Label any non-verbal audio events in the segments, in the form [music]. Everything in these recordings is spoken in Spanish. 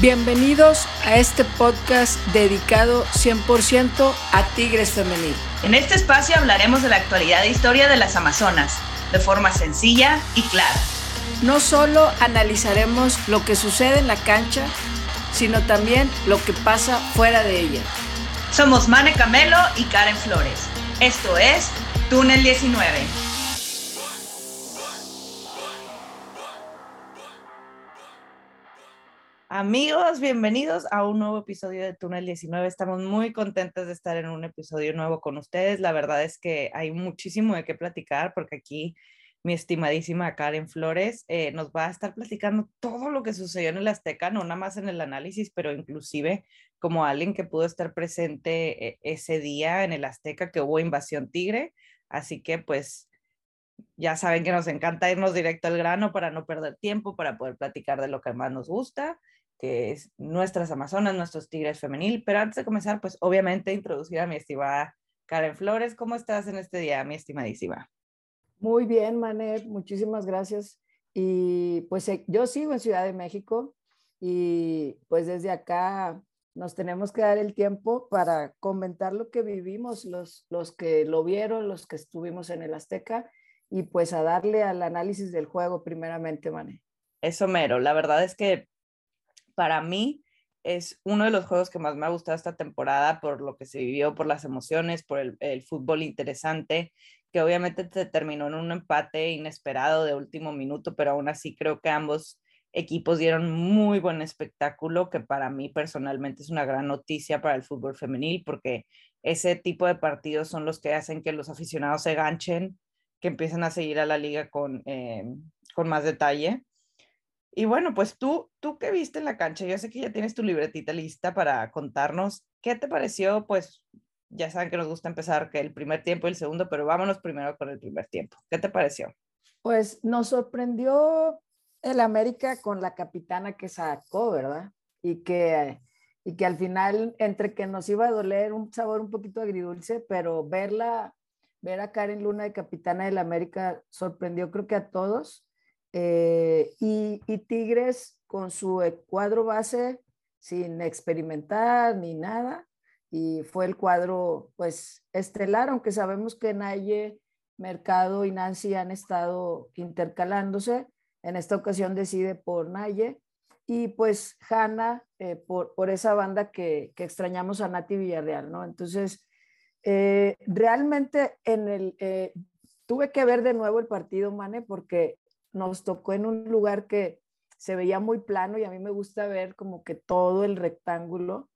Bienvenidos a este podcast dedicado 100% a Tigres Femenil. En este espacio hablaremos de la actualidad e historia de las Amazonas, de forma sencilla y clara. No solo analizaremos lo que sucede en la cancha, sino también lo que pasa fuera de ella. Somos Mane Camelo y Karen Flores. Esto es Túnel 19. Amigos, bienvenidos a un nuevo episodio de Túnel 19. Estamos muy contentos de estar en un episodio nuevo con ustedes. La verdad es que hay muchísimo de qué platicar porque aquí mi estimadísima Karen Flores eh, nos va a estar platicando todo lo que sucedió en el Azteca, no nada más en el análisis, pero inclusive como alguien que pudo estar presente eh, ese día en el Azteca que hubo invasión tigre. Así que pues ya saben que nos encanta irnos directo al grano para no perder tiempo, para poder platicar de lo que más nos gusta, que es nuestras Amazonas, nuestros Tigres femenil. Pero antes de comenzar, pues obviamente introducir a mi estimada Karen Flores. ¿Cómo estás en este día, mi estimadísima? Muy bien, Manet, muchísimas gracias. Y pues eh, yo sigo en Ciudad de México y pues desde acá nos tenemos que dar el tiempo para comentar lo que vivimos, los, los que lo vieron, los que estuvimos en el Azteca y pues a darle al análisis del juego primeramente, Mané. Eso mero, la verdad es que para mí es uno de los juegos que más me ha gustado esta temporada por lo que se vivió, por las emociones, por el, fútbol interesante que obviamente se terminó en un empate inesperado de último minuto, pero aún así creo que ambos equipos dieron muy buen espectáculo, que para mí personalmente es una gran noticia para el fútbol femenil, porque ese tipo de partidos son los que hacen que los aficionados se ganchen, que empiecen a seguir a la liga con, eh, con más detalle. Y bueno, pues tú, tú que viste en la cancha, yo sé que ya tienes tu libretita lista para contarnos qué te pareció, pues ya saben que nos gusta empezar que el primer tiempo y el segundo, pero vámonos primero con el primer tiempo. ¿Qué te pareció? Pues nos sorprendió el América con la capitana que sacó, ¿verdad? Y que, y que al final, entre que nos iba a doler un sabor un poquito agridulce, pero verla, ver a Karen Luna de capitana del América sorprendió creo que a todos. Eh, y, Tigres con su cuadro base sin experimentar ni nada, y fue el cuadro pues estelar, aunque sabemos que Naye, Mercado y Nancy han estado intercalándose. En esta ocasión decide por Naye y pues Hanna eh, por, por, esa banda que, que, extrañamos a Nati Villarreal, ¿no? Entonces, eh, realmente en el, tuve que ver de nuevo el partido, Mane, porque nos tocó en un lugar que se veía muy plano y a mí me gusta ver como que todo el rectángulo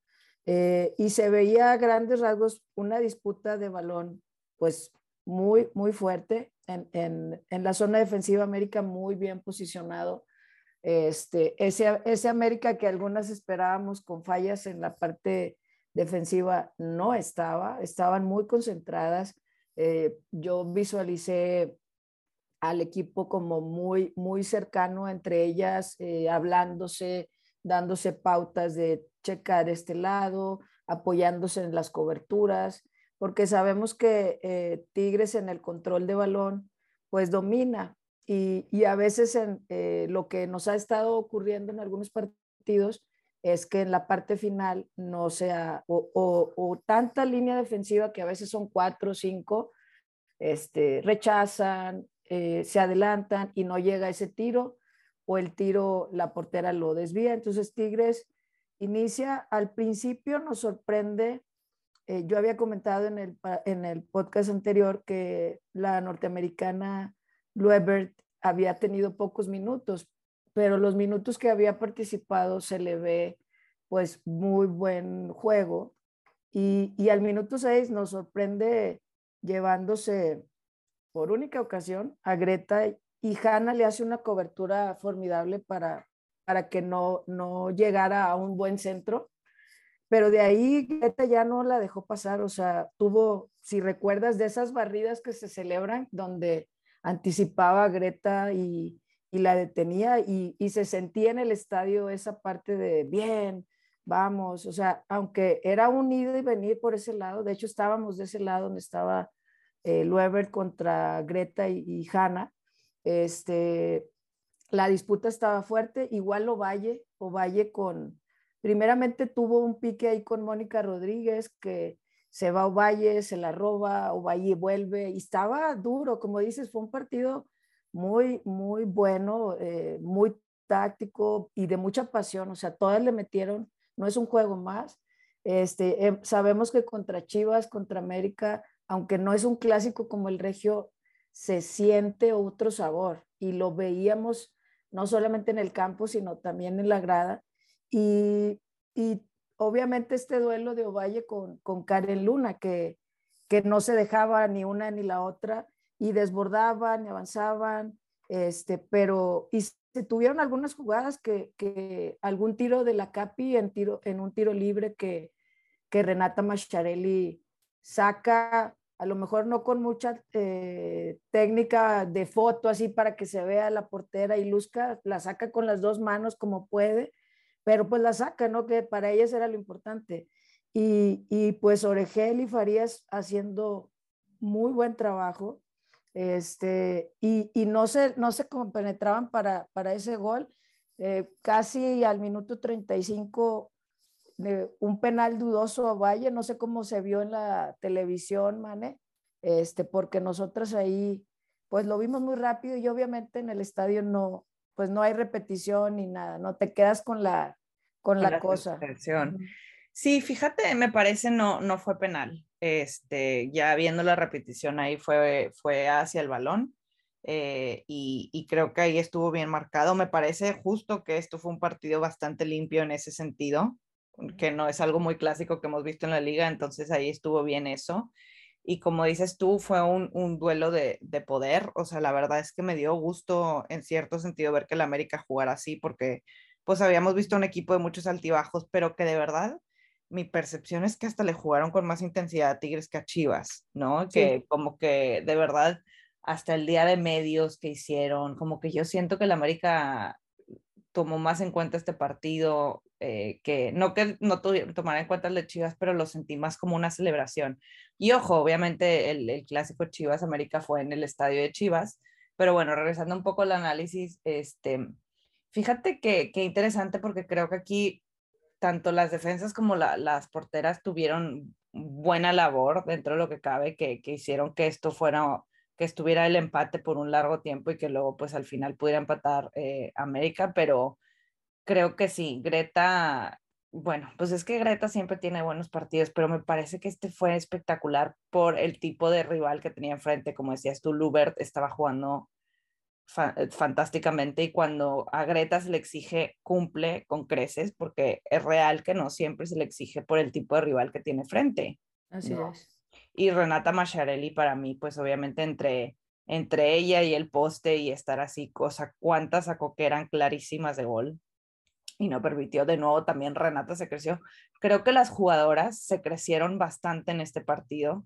eh, y se veía a grandes rasgos una disputa de balón, pues muy, muy fuerte en, en, la zona defensiva América, muy bien posicionado. Este, ese, ese América que algunas esperábamos con fallas en la parte defensiva no estaba, estaban muy concentradas. Eh, yo visualicé al equipo como muy, muy cercano entre ellas, eh, hablándose, dándose pautas de checar este lado, apoyándose en las coberturas, porque sabemos que eh, Tigres en el control de balón, pues domina. Y, y a veces en, eh, lo que nos ha estado ocurriendo en algunos partidos es que en la parte final no sea, o, o, o tanta línea defensiva que a veces son cuatro o cinco, este, rechazan, eh, se adelantan y no llega ese tiro, o el tiro la portera lo desvía. Entonces Tigres inicia, al principio nos sorprende, eh, yo había comentado en el, en el podcast anterior que la norteamericana Luebert había tenido pocos minutos, pero los minutos que había participado se le ve pues muy buen juego y, y al minuto 6 nos sorprende llevándose por única ocasión a Greta y Hanna le hace una cobertura formidable para, para que no, no llegara a un buen centro. Pero de ahí Greta ya no la dejó pasar, o sea, tuvo, si recuerdas, de esas barridas que se celebran, donde anticipaba Greta y, y la detenía y, y, se sentía en el estadio esa parte de bien, vamos, o sea, aunque era un ir y venir por ese lado, de hecho estábamos de ese lado donde estaba eh, contra Greta y, y Hanna, este, la disputa estaba fuerte, igual Ovalle, Ovalle con, primeramente tuvo un pique ahí con Mónica Rodríguez que se va a Ovalle, se la roba, Ovalle vuelve y estaba duro, como dices, fue un partido muy, muy bueno, eh, muy táctico y de mucha pasión, o sea, todas le metieron, no es un juego más. Este, em, sabemos que contra Chivas, contra América, aunque no es un clásico como el Regio, se siente otro sabor y lo veíamos no solamente en el campo, sino también en la grada. Y, y obviamente este duelo de Ovalle con, con Karen Luna, que, que no se dejaba ni una ni la otra y desbordaban y avanzaban, este, pero y se tuvieron algunas jugadas que, que algún tiro de la Capi en, tiro, en un tiro libre que, que Renata Macharelli saca, a lo mejor no con mucha eh, técnica de foto así para que se vea la portera y luzca, la saca con las dos manos como puede, pero pues la saca, ¿no? Que para ellas era lo importante. Y, y pues Oregel y Farías haciendo muy buen trabajo este, y, y no, se, no se compenetraban para, para ese gol. Eh, casi al minuto 35, un penal dudoso a Valle, no sé cómo se vio en la televisión, Mane, este, porque nosotros ahí, pues lo vimos muy rápido y obviamente en el estadio no, pues no hay repetición ni nada, no te quedas con la, con, la, cosa. Sí, fíjate, me parece no, no fue penal este, ya viendo la repetición ahí fue, fue hacia el balón eh, y, creo que ahí estuvo bien marcado. Me parece justo que esto fue un partido bastante limpio en ese sentido, que no es algo muy clásico que hemos visto en la liga, entonces ahí estuvo bien eso. Y como dices tú, fue un, un duelo de, de, poder. O sea, la verdad es que me dio gusto en cierto sentido ver que el América jugara así, porque pues habíamos visto un equipo de muchos altibajos, pero que de verdad mi percepción es que hasta le jugaron con más intensidad a Tigres que a Chivas, ¿no? Que como que de verdad hasta el día de medios que hicieron, como que yo siento que el América tomó más en cuenta este partido, eh, que no que no tomara en cuenta el de Chivas, pero lo sentí más como una celebración. Y ojo, obviamente el, el clásico Chivas América fue en el estadio de Chivas, pero bueno, regresando un poco al análisis, este, fíjate que, que interesante porque creo que aquí tanto las defensas como las porteras tuvieron buena labor dentro de lo que cabe, que, hicieron que esto fuera, que estuviera el empate por un largo tiempo y que luego pues al final pudiera empatar eh, América, pero creo que sí, Greta, bueno, pues es que Greta siempre tiene buenos partidos, pero me parece que este fue espectacular por el tipo de rival que tenía enfrente, como decías tú, Lubert estaba jugando eh, fantásticamente y cuando a Greta se le exige cumple con creces porque es real que no siempre se le exige por el tipo de rival que tiene frente. Así es. Y Renata Macharelli para mí, pues obviamente entre, entre ella y el poste y estar así, cosa cuántas sacó que eran clarísimas de gol y no permitió. De nuevo también Renata se creció. Creo que las jugadoras se crecieron bastante en este partido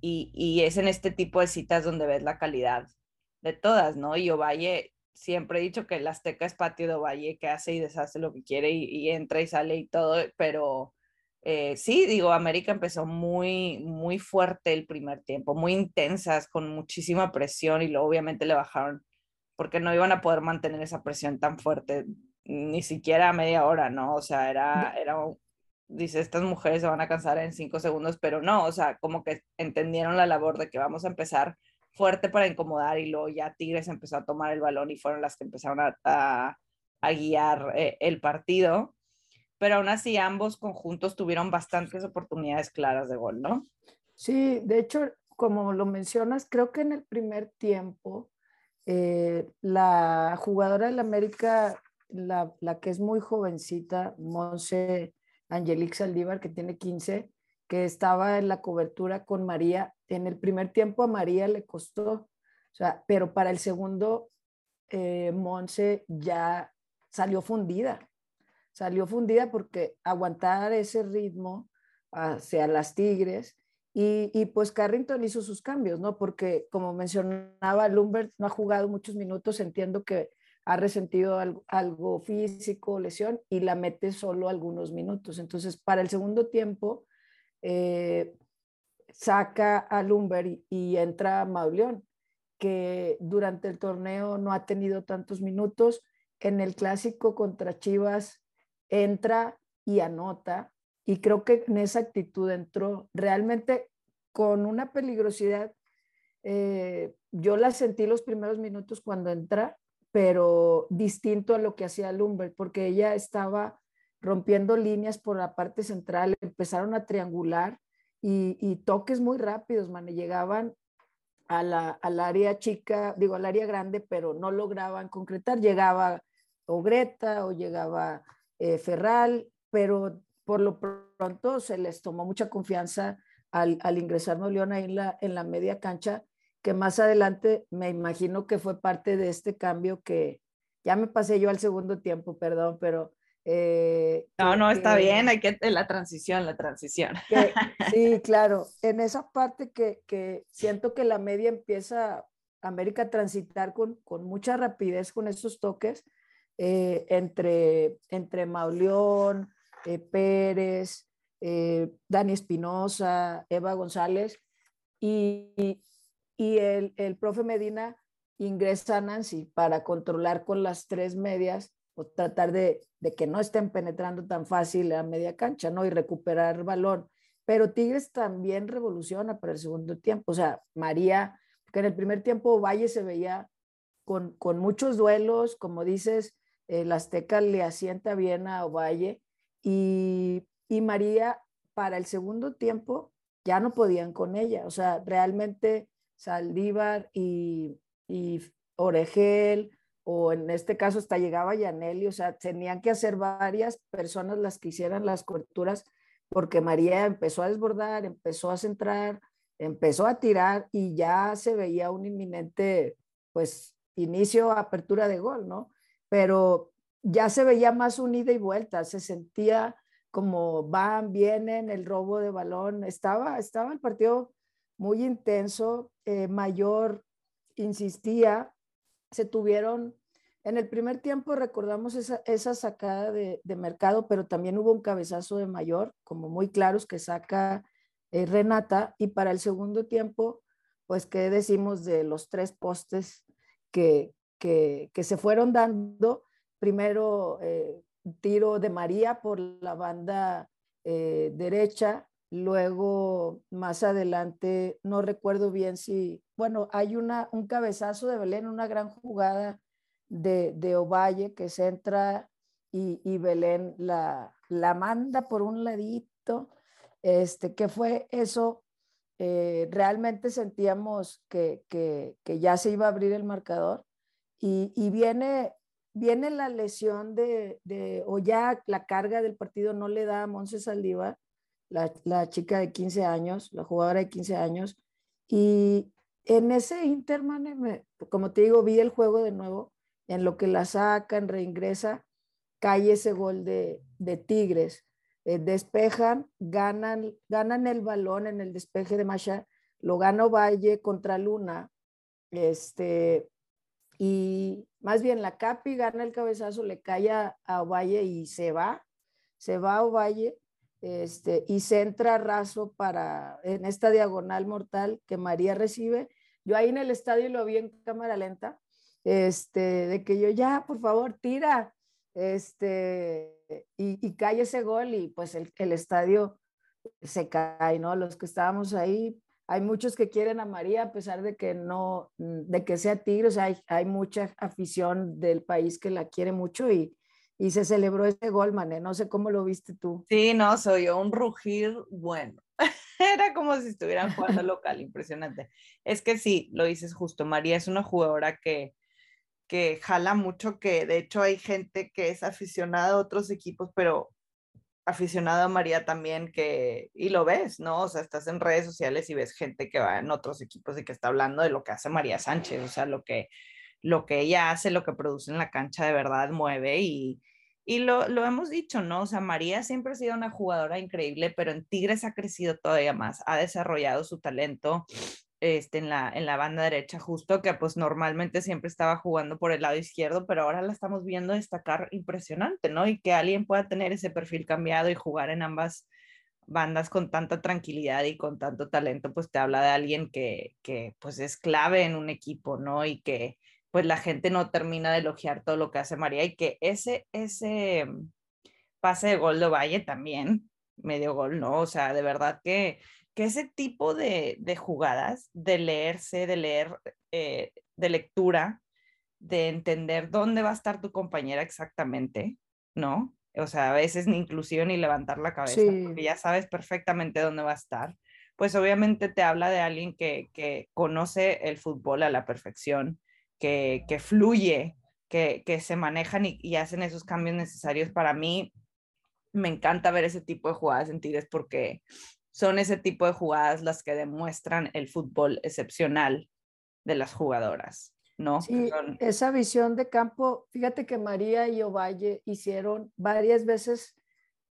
y, y es en este tipo de citas donde ves la calidad de todas, ¿no? Y Ovalle, siempre he dicho que el Azteca es patio de Ovalle, que hace y deshace lo que quiere y, entra y sale y todo, pero eh, sí, digo, América empezó muy, muy fuerte el primer tiempo, muy intensas, con muchísima presión y luego obviamente le bajaron porque no iban a poder mantener esa presión tan fuerte ni siquiera a media hora, ¿no? O sea, era, era, dice, estas mujeres se van a cansar en cinco segundos, pero no, o sea, como que entendieron la labor de que vamos a empezar fuerte para incomodar y luego ya Tigres empezó a tomar el balón y fueron las que empezaron a, a, guiar eh, el partido. Pero aún así ambos conjuntos tuvieron bastantes oportunidades claras de gol, ¿no? Sí, de hecho, como lo mencionas, creo que en el primer tiempo eh, la jugadora del América, la, la, que es muy jovencita, Monse Angelique Saldívar, que tiene 15, que estaba en la cobertura con María. En el primer tiempo a María le costó, o sea, pero para el segundo, eh, Monse ya salió fundida. Salió fundida porque aguantar ese ritmo hacia las Tigres y, y, pues Carrington hizo sus cambios, ¿no? Porque como mencionaba, Lumbert no ha jugado muchos minutos, entiendo que ha resentido algo, físico, lesión, y la mete solo algunos minutos. Entonces, para el segundo tiempo, eh, saca a Lumber y, entra Mauleón, que durante el torneo no ha tenido tantos minutos. En el clásico contra Chivas entra y anota. Y creo que en esa actitud entró realmente con una peligrosidad. Eh, yo la sentí los primeros minutos cuando entra, pero distinto a lo que hacía Lumber, porque ella estaba rompiendo líneas por la parte central, empezaron a triangular y, toques muy rápidos, man, llegaban a la, al área chica, digo, al área grande, pero no lograban concretar. Llegaba o Greta o llegaba eh, Ferral, pero por lo pronto se les tomó mucha confianza al, al ingresar León ahí en la, en la media cancha, que más adelante me imagino que fue parte de este cambio que ya me pasé yo al segundo tiempo, perdón, pero eh, no, no, está bien, hay que la transición, la transición. [laughs] [laughs] sí, claro, en esa parte que, siento que la media empieza América a transitar con, con mucha rapidez con esos toques eh, entre, entre Mauleón, eh, Pérez, Dani Espinosa, Eva González y, y el, el profe Medina ingresa a Nancy para controlar con las tres medias o tratar de, que no estén penetrando tan fácil a media cancha, ¿no? Y recuperar balón. Pero Tigres también revoluciona para el segundo tiempo. O sea, María, que en el primer tiempo Valle se veía con, con muchos duelos, como dices, el Azteca le asienta bien a Ovalle y, y María para el segundo tiempo ya no podían con ella. O sea, realmente Saldívar y, y Oregel, o en este caso hasta llegaba Yaneli, o sea, tenían que hacer varias personas las que hicieran las coberturas, porque María empezó a desbordar, empezó a centrar, empezó a tirar y ya se veía un inminente, pues, inicio, apertura de gol, ¿no? Pero ya se veía más unida y vuelta, se sentía como van, vienen, el robo de balón, estaba, estaba el partido muy intenso, eh, Mayor insistía, se tuvieron, en el primer tiempo recordamos esa, esa sacada de, mercado, pero también hubo un cabezazo de mayor, como muy claros, que saca eh, Renata, y para el segundo tiempo, pues, ¿qué decimos de los tres postes que, que, se fueron dando? Primero, eh, tiro de María por la banda eh, derecha, Luego, más adelante, no recuerdo bien si, bueno, hay una, un cabezazo de Belén, una gran jugada de, de Ovalle que se entra y, Belén la, la, manda por un ladito. Este, que fue eso? Eh, realmente sentíamos que, que, ya se iba a abrir el marcador y, viene, viene la lesión de, de, o ya la carga del partido no le da a Monse Saldívar la, chica de 15 años, la jugadora de 15 años. Y en ese Interman, como te digo, vi el juego de nuevo, en lo que la sacan, reingresa, cae ese gol de, Tigres. Eh, despejan, ganan, ganan el balón en el despeje de Masha, lo gana Valle contra Luna, este, y más bien la Capi gana el cabezazo, le cae a, Ovalle y se va, se va a Ovalle este, y centra raso para, en esta diagonal mortal que María recibe. Yo ahí en el estadio lo vi en cámara lenta, este, de que yo ya, por favor, tira, este, y, y cae ese gol y pues el, el estadio se cae, ¿no? Los que estábamos ahí, hay muchos que quieren a María a pesar de que no, de que sea tigre, o sea, hay, hay mucha afición del país que la quiere mucho y, y se celebró ese gol, Mané. No sé cómo lo viste tú. Sí, no, soy un rugir bueno. [laughs] Era como si estuvieran jugando [laughs] local, impresionante. Es que sí, lo dices justo, María es una jugadora que, que jala mucho, que de hecho hay gente que es aficionada a otros equipos, pero aficionada a María también que, y lo ves, ¿no? O sea, estás en redes sociales y ves gente que va en otros equipos y que está hablando de lo que hace María Sánchez, o sea, lo que, lo que ella hace, lo que produce en la cancha de verdad mueve y, y lo, lo, hemos dicho, ¿no? O sea, María siempre ha sido una jugadora increíble, pero en Tigres ha crecido todavía más, ha desarrollado su talento este, en, la, en la banda derecha, justo que pues normalmente siempre estaba jugando por el lado izquierdo, pero ahora la estamos viendo destacar impresionante, ¿no? Y que alguien pueda tener ese perfil cambiado y jugar en ambas bandas con tanta tranquilidad y con tanto talento, pues te habla de alguien que, que pues es clave en un equipo, ¿no? Y que pues la gente no termina de elogiar todo lo que hace María y que ese, ese, pase de gol Valle también, medio gol, ¿no? O sea, de verdad que, que ese tipo de, de jugadas, de leerse, de leer, eh, de lectura, de entender dónde va a estar tu compañera exactamente, ¿no? O sea, a veces ni inclusive ni levantar la cabeza, porque ya sabes perfectamente dónde va a estar. Pues obviamente te habla de alguien que, que conoce el fútbol a la perfección, que, que fluye, que, que se manejan y, y, hacen esos cambios necesarios. Para mí, me encanta ver ese tipo de jugadas en Tigres porque son ese tipo de jugadas las que demuestran el fútbol excepcional de las jugadoras. ¿no? Sí, esa visión de campo, fíjate que María y Ovalle hicieron varias veces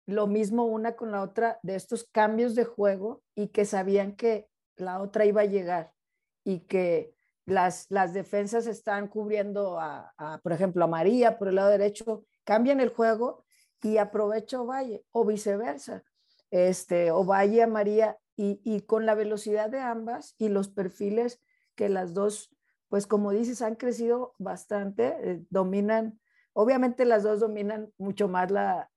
lo mismo una con la otra de estos cambios de juego y que sabían que la otra iba a llegar y que las, las defensas están cubriendo a, por ejemplo, a María por el lado derecho, cambian el juego y aprovecha Ovalle o viceversa. Este, Ovalle a María y, y con la velocidad de ambas y los perfiles que las dos pues como dices, han crecido bastante, eh, dominan, obviamente las dos dominan mucho más la,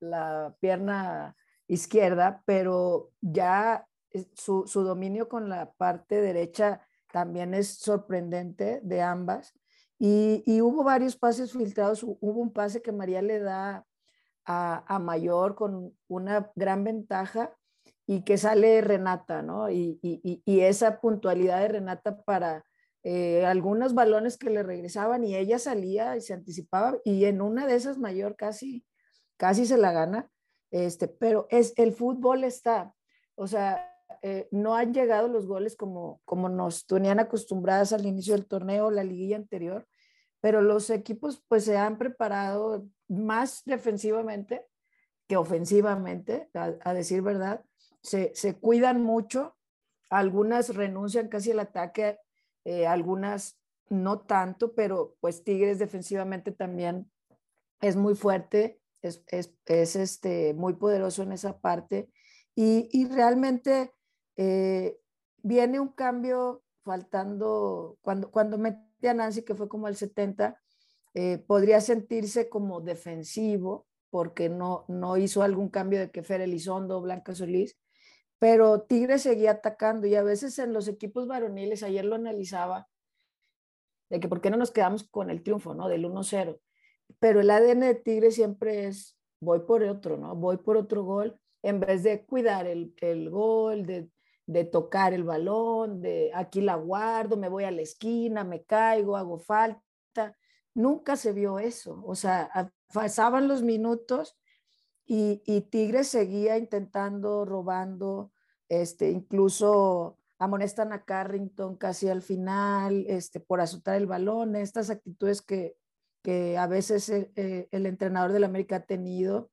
pierna izquierda, pero ya su, dominio con la parte derecha también es sorprendente de ambas. Y, hubo varios pases filtrados, hubo un pase que María le da a, Mayor con una gran ventaja y que sale Renata, ¿no? y, esa puntualidad de Renata para, eh, algunos balones que le regresaban y ella salía y se anticipaba y en una de esas mayor casi, casi se la gana, este, pero es, el fútbol está, o sea, eh, no han llegado los goles como, como nos tenían acostumbradas al inicio del torneo, la liguilla anterior, pero los equipos pues se han preparado más defensivamente que ofensivamente, a, decir verdad, se, se, cuidan mucho, algunas renuncian casi al ataque eh, algunas no tanto, pero pues Tigres defensivamente también es muy fuerte, es, este, muy poderoso en esa parte. Y, realmente eh, viene un cambio faltando, cuando, cuando mete a Nancy, que fue como el 70, eh, podría sentirse como defensivo porque no, no hizo algún cambio de que Fer Elizondo Blanca Solís, pero Tigres seguía atacando y a veces en los equipos varoniles, ayer lo analizaba, de que por qué no nos quedamos con el triunfo, ¿no? Del 1-0. Pero el ADN de Tigres siempre es, voy por otro, ¿no? Voy por otro gol, en vez de cuidar el, el gol, de, de, tocar el balón, de aquí la guardo, me voy a la esquina, me caigo, hago falta. Nunca se vio eso. O sea, pasaban los minutos y, y Tigres seguía intentando, robando, este, incluso amonestan a Carrington casi al final este, por azotar el balón, estas actitudes que, que a veces el, eh, el entrenador del América ha tenido.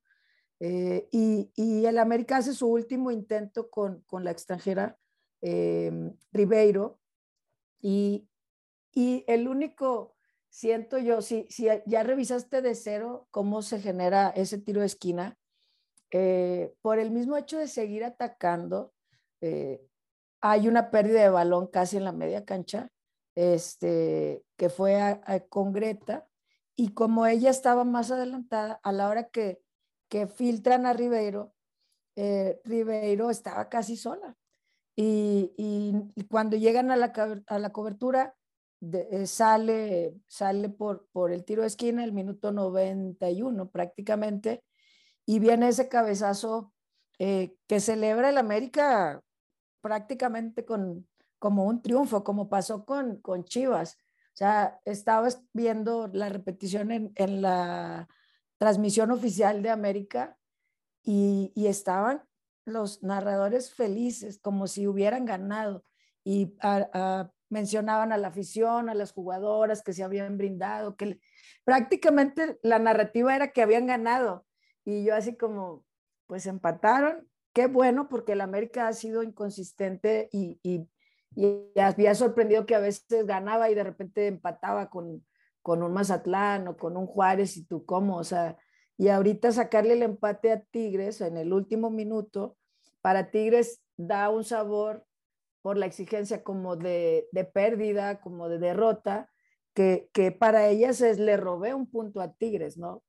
Eh, y, y, el América hace su último intento con, con la extranjera eh, Ribeiro y, y, el único siento yo, si, si ya revisaste de cero cómo se genera ese tiro de esquina, eh, por el mismo hecho de seguir atacando, eh, hay una pérdida de balón casi en la media cancha, este, que fue a, con Greta, y como ella estaba más adelantada, a la hora que, que filtran a Ribeiro, eh, Ribeiro estaba casi sola. Y, y, cuando llegan a la, a la cobertura, sale, sale por, por el tiro de esquina el minuto 91 prácticamente, y viene ese cabezazo eh, que celebra el América prácticamente con, como un triunfo, como pasó con, con Chivas. O sea, estaba viendo la repetición en, en la transmisión oficial de América y, estaban los narradores felices, como si hubieran ganado. Y mencionaban a la afición, a las jugadoras que se habían brindado, que prácticamente la narrativa era que habían ganado. Y yo así como, pues empataron. Qué bueno, porque el América ha sido inconsistente y había sorprendido que a veces ganaba y de repente empataba con, con un Mazatlán o con un Juárez y tú cómo, o sea, y ahorita sacarle el empate a Tigres en el último minuto, para Tigres da un sabor por la exigencia como de, de pérdida, como de derrota, que, que para ellas es le robé un punto a Tigres, ¿no?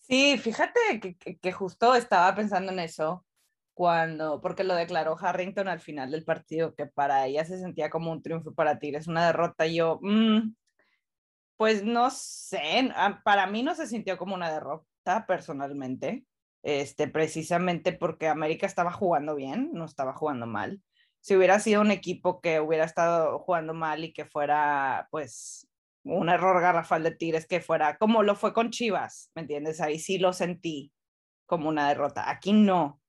Sí, fíjate que, que, justo estaba pensando en eso cuando, porque lo declaró Harrington al final del partido, que para ella se sentía como un triunfo para Tigres, una derrota. Y yo, mm, pues no sé, para mí no se sintió como una derrota personalmente, este, precisamente porque América estaba jugando bien, no estaba jugando mal. Si hubiera sido un equipo que hubiera estado jugando mal y que fuera, pues, un error garrafal de Tigres que fuera como lo fue con Chivas, ¿me entiendes? Ahí sí lo sentí como una derrota. Aquí no.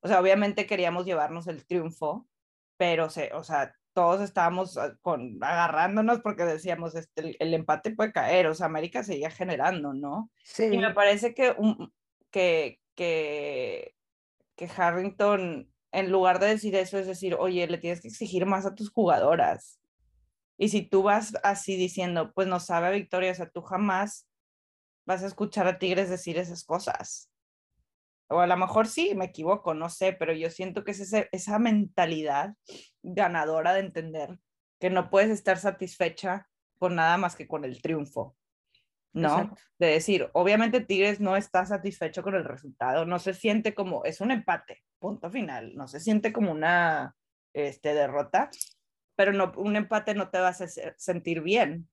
O sea, obviamente queríamos llevarnos el triunfo, pero se, o sea, todos estábamos ah, con, agarrándonos porque decíamos, este, el, empate puede caer, o sea, América seguía generando, ¿no? Sí. Y me parece que, un, que, que, que Harrington, en lugar de decir eso, es decir, oye, le tienes que exigir más a tus jugadoras. Y si tú vas así diciendo, pues no sabe a victoria, o sea, tú jamás vas a escuchar a Tigres decir esas cosas. O a lo mejor sí, me equivoco, no sé, pero yo siento que es esa mentalidad ganadora de entender que no puedes estar satisfecha con nada más que con el triunfo. ¿no? De decir, obviamente Tigres no está satisfecho con el resultado, no se siente como, es un empate, punto final, no se siente como una este, derrota, pero no, un empate no te va a sentir bien,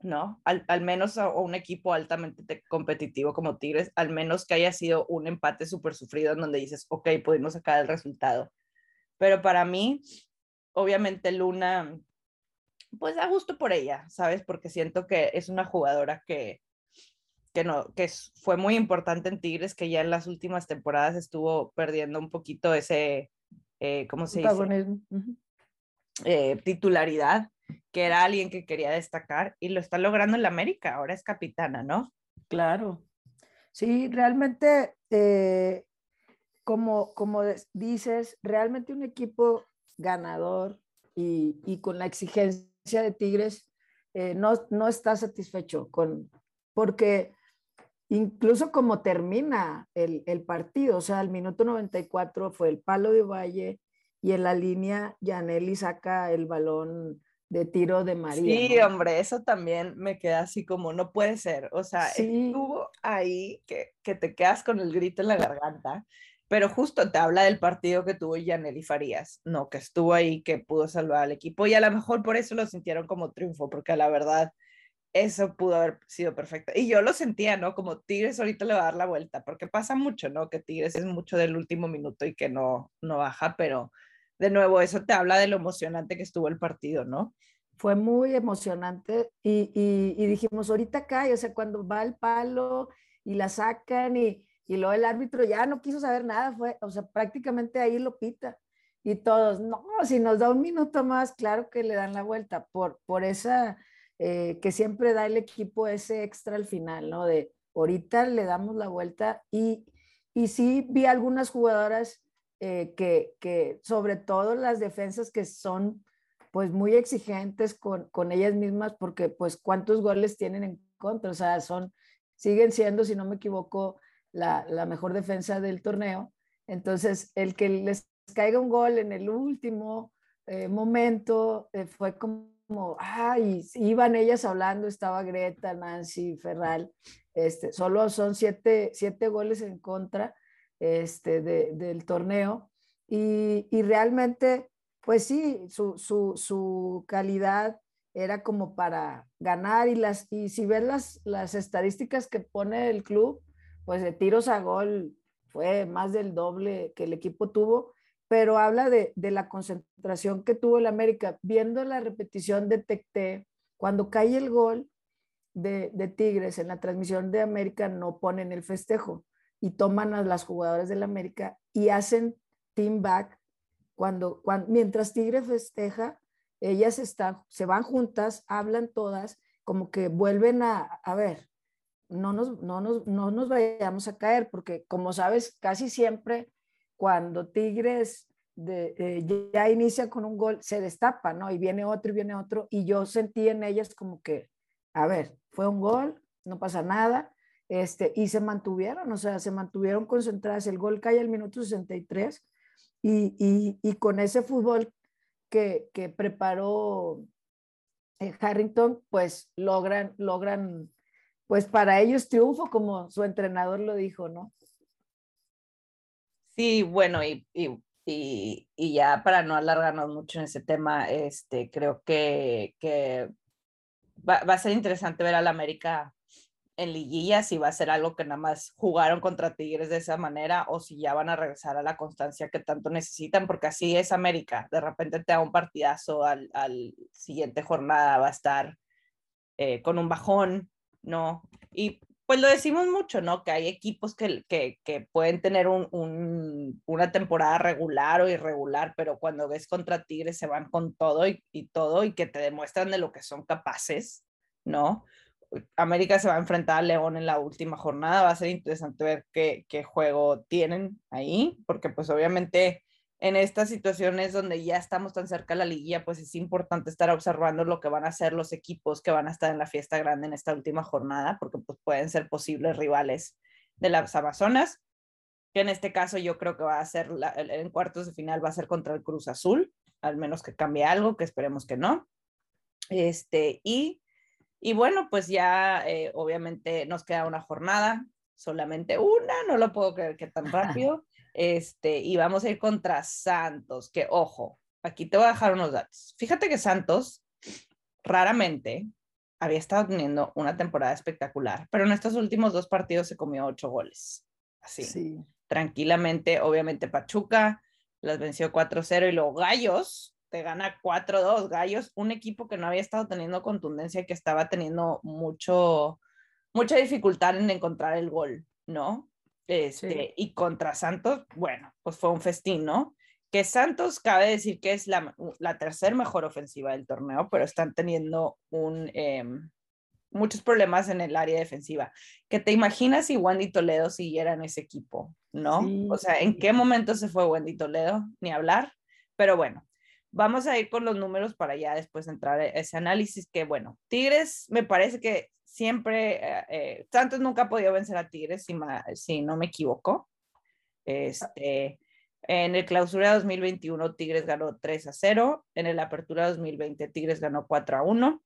¿no? Al, al menos a, un equipo altamente competitivo como Tigres, al menos que haya sido un empate súper sufrido en donde dices, ok, pudimos sacar el resultado. Pero para mí, obviamente Luna, pues da gusto por ella, ¿sabes? Porque siento que es una jugadora que, que, no, que fue muy importante en Tigres, que ya en las últimas temporadas estuvo perdiendo un poquito ese, eh, ¿cómo se dice? Eh, titularidad, que era alguien que quería destacar y lo está logrando en la América, ahora es capitana, ¿no? Claro. Sí, realmente, eh, como, como dices, realmente un equipo ganador y, y con la exigencia de Tigres eh, no, no está satisfecho con, porque incluso como termina el, el, partido, o sea, el minuto 94 fue el palo de Valle, y en la línea Yaneli saca el balón de tiro de María. Sí, hombre, eso también me queda así como, no puede ser. O sea, estuvo ahí que, que, te quedas con el grito en la garganta, pero justo te habla del partido que tuvo Yaneli Farías, no, que estuvo ahí, que pudo salvar al equipo y a lo mejor por eso lo sintieron como triunfo, porque la verdad eso pudo haber sido perfecto. Y yo lo sentía, ¿no? Como Tigres ahorita le va a dar la vuelta, porque pasa mucho, ¿no? Que Tigres es mucho del último minuto y que no, no baja, pero de nuevo, eso te habla de lo emocionante que estuvo el partido, ¿no? Fue muy emocionante y, y, dijimos, ahorita cae, o sea, cuando va el palo y la sacan y, y luego el árbitro ya no quiso saber nada, fue, o sea, prácticamente ahí lo pita. Y todos, no, si nos da un minuto más, claro que le dan la vuelta por, por esa, eh, que siempre da el equipo ese extra al final, ¿no? De ahorita le damos la vuelta y, y sí vi algunas jugadoras eh, que, que, sobre todo las defensas que son pues muy exigentes con, con, ellas mismas porque pues cuántos goles tienen en contra, o sea, son, siguen siendo, si no me equivoco, la, mejor defensa del torneo. Entonces, el que les caiga un gol en el último eh, momento eh, fue como, ay, iban ellas hablando, estaba Greta, Nancy, Ferral, este, solo son siete, siete goles en contra este, del torneo y, realmente, pues sí, su, calidad era como para ganar y, las, y si ves las, las estadísticas que pone el club, pues de tiros a gol fue más del doble que el equipo tuvo, pero habla de, la concentración que tuvo el América. Viendo la repetición de Tecte, cuando cae el gol de, de Tigres en la transmisión de América, no ponen el festejo y toman a las jugadoras del América y hacen team back. Cuando, mientras Tigre festeja, ellas están, se van juntas, hablan todas, como que vuelven a, a ver, no nos, no, nos, no nos vayamos a caer, porque como sabes, casi siempre cuando Tigres eh, ya inicia con un gol, se destapa, ¿no? Y viene otro y viene otro, y yo sentí en ellas como que, a ver, fue un gol, no pasa nada, este, y se mantuvieron, o sea, se mantuvieron concentradas. El gol cae al minuto 63 y, y, y con ese fútbol que, que preparó eh, Harrington, pues logran, logran pues para ellos triunfo, como su entrenador lo dijo, ¿no? Sí, bueno, y, y, y, ya para no alargarnos mucho en ese tema, este, creo que, que va, a ser interesante ver al América en liguilla, si va a ser algo que nada más jugaron contra Tigres de esa manera o si ya van a regresar a la constancia que tanto necesitan, porque así es América. De repente te da un partidazo al, al siguiente jornada, va a estar eh, con un bajón, ¿no? Y pues lo decimos mucho, ¿no? Que hay equipos que, que, que pueden tener un, un, una temporada regular o irregular, pero cuando ves contra Tigres se van con todo y, todo y que te demuestran de lo que son capaces, ¿no? América se va a enfrentar a León en la última jornada. Va a ser interesante ver qué, qué, juego tienen ahí, porque pues obviamente en estas situaciones donde ya estamos tan cerca de la liguilla, pues es importante estar observando lo que van a hacer los equipos que van a estar en la fiesta grande en esta última jornada, porque pues pueden ser posibles rivales de las Amazonas, que en este caso yo creo que va a ser la, en cuartos de final va a ser contra el Cruz Azul, al menos que cambie algo, que esperemos que no. Este, y y bueno, pues ya eh, obviamente nos queda una jornada, solamente una, no lo puedo creer que tan [laughs] rápido. Este, y vamos a ir contra Santos, que ojo, aquí te voy a dejar unos datos. Fíjate que Santos raramente había estado teniendo una temporada espectacular, pero en estos últimos dos partidos se comió ocho goles. Así, sí. tranquilamente, obviamente Pachuca las venció 4-0 y luego Gallos te gana 4-2 Gallos, un equipo que no había estado teniendo contundencia y que estaba teniendo mucho, mucha dificultad en encontrar el gol, ¿no? Este, sí. Y contra Santos, bueno, pues fue un festín, ¿no? Que Santos cabe decir que es la, la tercer mejor ofensiva del torneo, pero están teniendo un, eh, muchos problemas en el área defensiva. ¿Que te imaginas si Wendy Toledo siguiera en ese equipo? ¿No? Sí. O sea, ¿en qué momento se fue Wendy Toledo? Ni hablar. Pero bueno, Vamos a ir con los números para ya después entrar a ese análisis que, bueno, Tigres me parece que siempre, eh, eh, Santos nunca ha podido vencer a Tigres, si, si no me equivoco. Este, en el clausura 2021 Tigres ganó 3 a 0, en el apertura 2020 Tigres ganó 4 a 1.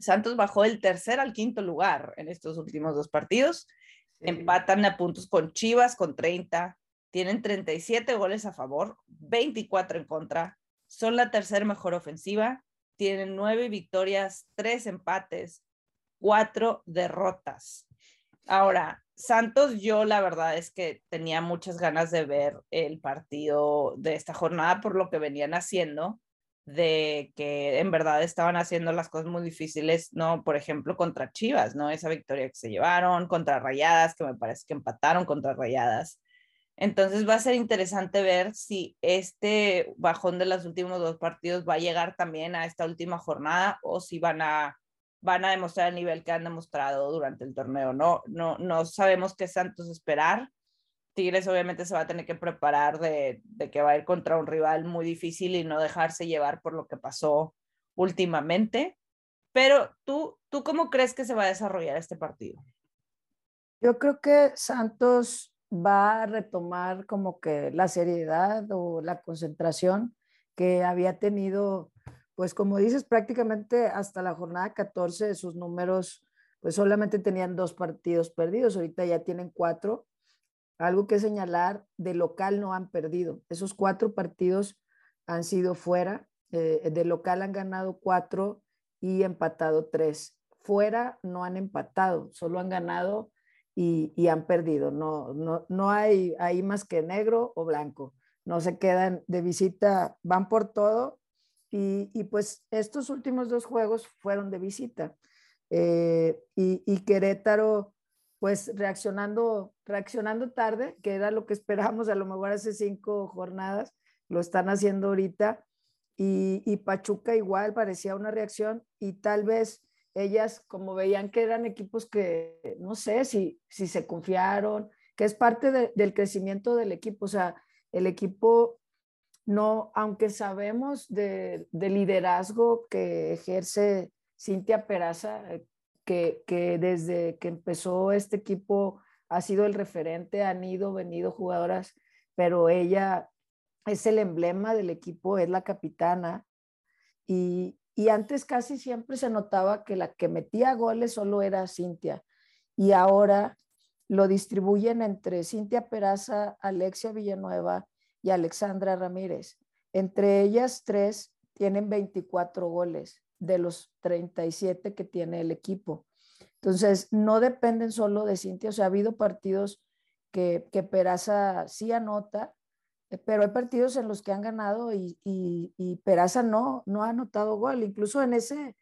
Santos bajó del tercer al quinto lugar en estos últimos dos partidos. Sí. Empatan a puntos con Chivas con 30, tienen 37 goles a favor, 24 en contra, son la tercera mejor ofensiva, tienen nueve victorias, tres empates, cuatro derrotas. Ahora, Santos, yo la verdad es que tenía muchas ganas de ver el partido de esta jornada por lo que venían haciendo, de que en verdad estaban haciendo las cosas muy difíciles, ¿no? Por ejemplo, contra Chivas, ¿no? Esa victoria que se llevaron, contra Rayadas, que me parece que empataron contra Rayadas. Entonces va a ser interesante ver si este bajón de los últimos dos partidos va a llegar también a esta última jornada o si van a, van a demostrar el nivel que han demostrado durante el torneo. No, no, no sabemos qué Santos esperar. Tigres obviamente se va a tener que preparar de, de que va a ir contra un rival muy difícil y no dejarse llevar por lo que pasó últimamente. Pero tú, ¿tú cómo crees que se va a desarrollar este partido? Yo creo que Santos va a retomar como que la seriedad o la concentración que había tenido, pues como dices, prácticamente hasta la jornada 14 de sus números, pues solamente tenían dos partidos perdidos, ahorita ya tienen cuatro. Algo que señalar, de local no han perdido. Esos cuatro partidos han sido fuera, eh, de local han ganado cuatro y empatado tres. Fuera no han empatado, solo han ganado y, y han perdido. No, no, no hay ahí más que negro o blanco. No se quedan de visita, van por todo. Y, y pues estos últimos dos juegos fueron de visita. Eh, y, y, Querétaro, pues reaccionando, reaccionando tarde, que era lo que esperábamos a lo mejor hace cinco jornadas, lo están haciendo ahorita. Y, y Pachuca igual parecía una reacción y tal vez ellas como veían que eran equipos que no sé si, si se confiaron, que es parte de, del crecimiento del equipo, o sea, el equipo no, aunque sabemos de, de liderazgo que ejerce Cintia Peraza, eh, que, que desde que empezó este equipo ha sido el referente, han ido, venido jugadoras, pero ella es el emblema del equipo, es la capitana, y, y antes casi siempre se notaba que la que metía goles solo era Cintia. Y ahora lo distribuyen entre Cintia Peraza, Alexia Villanueva y Alexandra Ramírez. Entre ellas tres tienen 24 goles de los 37 que tiene el equipo. Entonces, no dependen solo de Cintia, o sea, ha habido partidos que, que Peraza sí anota, eh, pero hay partidos en los que han ganado y, y, Peraza no, no ha anotado gol. Incluso en, ese,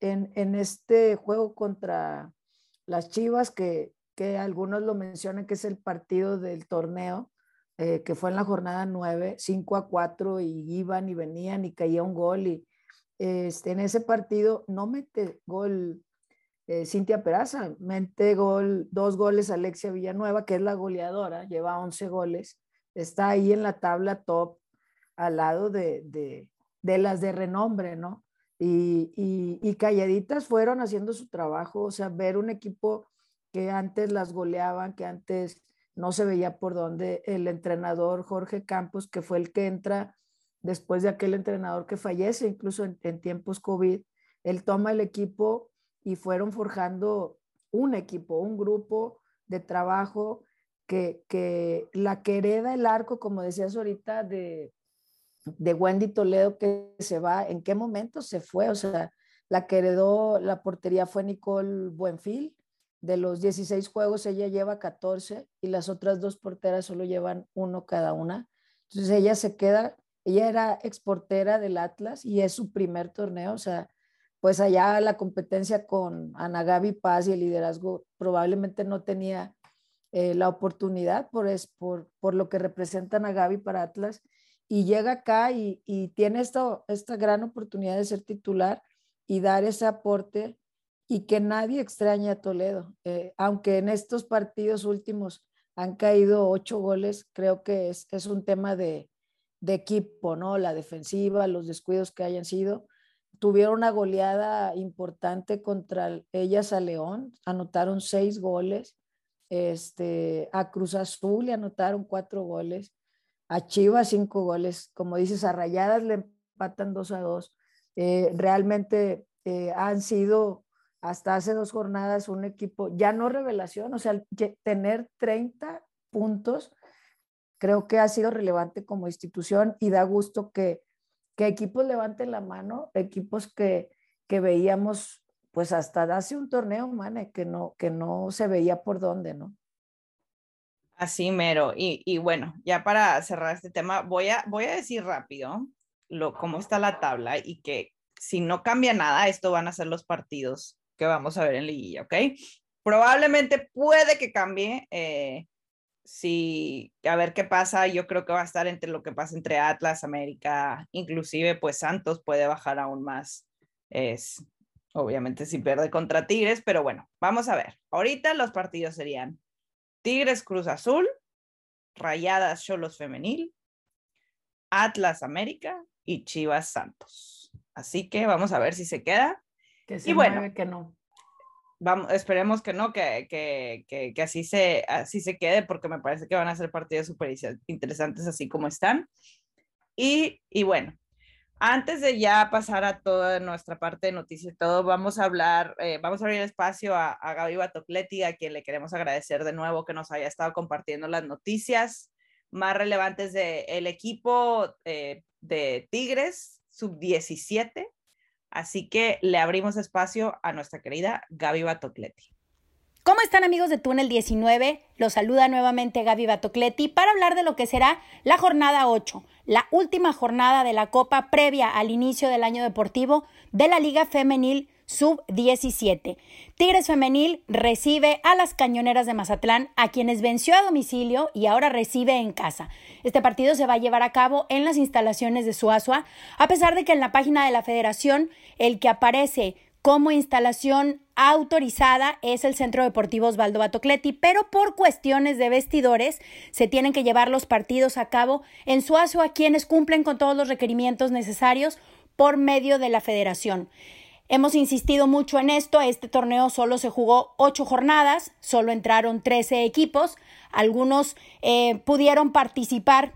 en, en este juego contra las Chivas, que, que, algunos lo mencionan que es el partido del torneo, eh, que fue en la jornada 9, 5 a 4, y iban y venían y caía un gol. Y este, en ese partido no mete gol eh, Cintia Peraza, mete gol, dos goles Alexia Villanueva, que es la goleadora, lleva 11 goles está ahí en la tabla top al lado de, de, las de renombre, ¿no? Y, y, calladitas fueron haciendo su trabajo, o sea, ver un equipo que antes las goleaban, que antes no se veía por dónde, el entrenador Jorge Campos, que fue el que entra después de aquel entrenador que fallece, incluso en, tiempos COVID, él toma el equipo y fueron forjando un equipo, un grupo de trabajo que, la que hereda el arco, como decías ahorita, de, de Wendy Toledo que se va, ¿en qué momento se fue? O sea, la que heredó la portería fue Nicole Buenfil. De los 16 juegos ella lleva 14 y las otras dos porteras solo llevan uno cada una. Entonces ella se queda, ella era exportera del Atlas y es su primer torneo, o sea, pues allá la competencia con Ana Gaby Paz y el liderazgo probablemente no tenía eh, la oportunidad por, es, por, por lo que representan a Gaby para Atlas y llega acá y, y tiene esta, esta gran oportunidad de ser titular y dar ese aporte y que nadie extraña a Toledo. Eh, aunque en estos partidos últimos han caído ocho goles, creo que es, es un tema de, de, equipo, ¿no? La defensiva, los descuidos que hayan sido. Tuvieron una goleada importante contra ellas a León, anotaron seis goles. Este, a Cruz Azul le anotaron cuatro goles, a Chivas cinco goles, como dices, a Rayadas le empatan dos a dos. Eh, realmente eh, han sido hasta hace dos jornadas un equipo, ya no revelación, o sea, tener 30 puntos creo que ha sido relevante como institución y da gusto que, que equipos levanten la mano, equipos que, que veíamos pues hasta hace un torneo, mane, que no, que no se veía por dónde, ¿no? Así mero. Y, y, bueno, ya para cerrar este tema, voy a, voy a decir rápido lo, cómo está la tabla y que si no cambia nada, esto van a ser los partidos que vamos a ver en liguilla, ¿ok? Probablemente puede que cambie. Eh, si, a ver qué pasa, yo creo que va a estar entre lo que pasa entre Atlas, América, inclusive pues Santos puede bajar aún más. Es, obviamente si pierde contra Tigres, pero bueno, vamos a ver. Ahorita los partidos serían Tigres Cruz Azul, Rayadas Cholos Femenil, Atlas América y Chivas Santos. Así que vamos a ver si se queda. Que se y bueno, que no. Vamos, esperemos que no, que, que, que, que, así, se, así se quede, porque me parece que van a ser partidos súper interesantes así como están. Y, y bueno, antes de ya pasar a toda nuestra parte de noticias y todo, vamos a hablar, eh, vamos a abrir espacio a, a Gaby Batocleti, a quien le queremos agradecer de nuevo que nos haya estado compartiendo las noticias más relevantes del equipo eh, de Tigres, sub-17. Así que le abrimos espacio a nuestra querida Gaby Batocleti. ¿Cómo están amigos de Túnel 19? Los saluda nuevamente Gaby Batocleti para hablar de lo que será la jornada 8, la última jornada de la Copa previa al inicio del año deportivo de la Liga Femenil Sub-17. Tigres Femenil recibe a las Cañoneras de Mazatlán, a quienes venció a domicilio y ahora recibe en casa. Este partido se va a llevar a cabo en las instalaciones de Suazua, a pesar de que en la página de la federación el que aparece como instalación autorizada es el Centro Deportivo Osvaldo Batocleti, pero por cuestiones de vestidores se tienen que llevar los partidos a cabo en Suazo a quienes cumplen con todos los requerimientos necesarios por medio de la federación. Hemos insistido mucho en esto, este torneo solo se jugó ocho jornadas, solo entraron 13 equipos, algunos eh, pudieron participar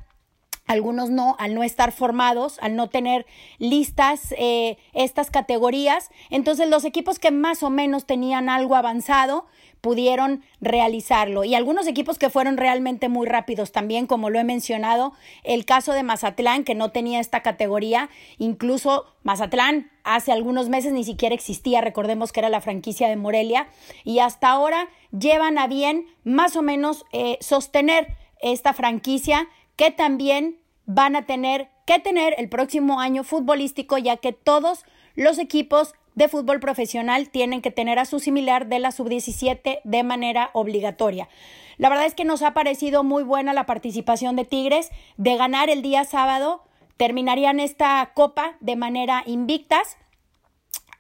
algunos no, al no estar formados, al no tener listas eh, estas categorías. Entonces los equipos que más o menos tenían algo avanzado pudieron realizarlo. Y algunos equipos que fueron realmente muy rápidos también, como lo he mencionado, el caso de Mazatlán, que no tenía esta categoría, incluso Mazatlán hace algunos meses ni siquiera existía, recordemos que era la franquicia de Morelia, y hasta ahora llevan a bien más o menos eh, sostener esta franquicia que también van a tener que tener el próximo año futbolístico, ya que todos los equipos de fútbol profesional tienen que tener a su similar de la sub-17 de manera obligatoria. La verdad es que nos ha parecido muy buena la participación de Tigres de ganar el día sábado. Terminarían esta copa de manera invictas.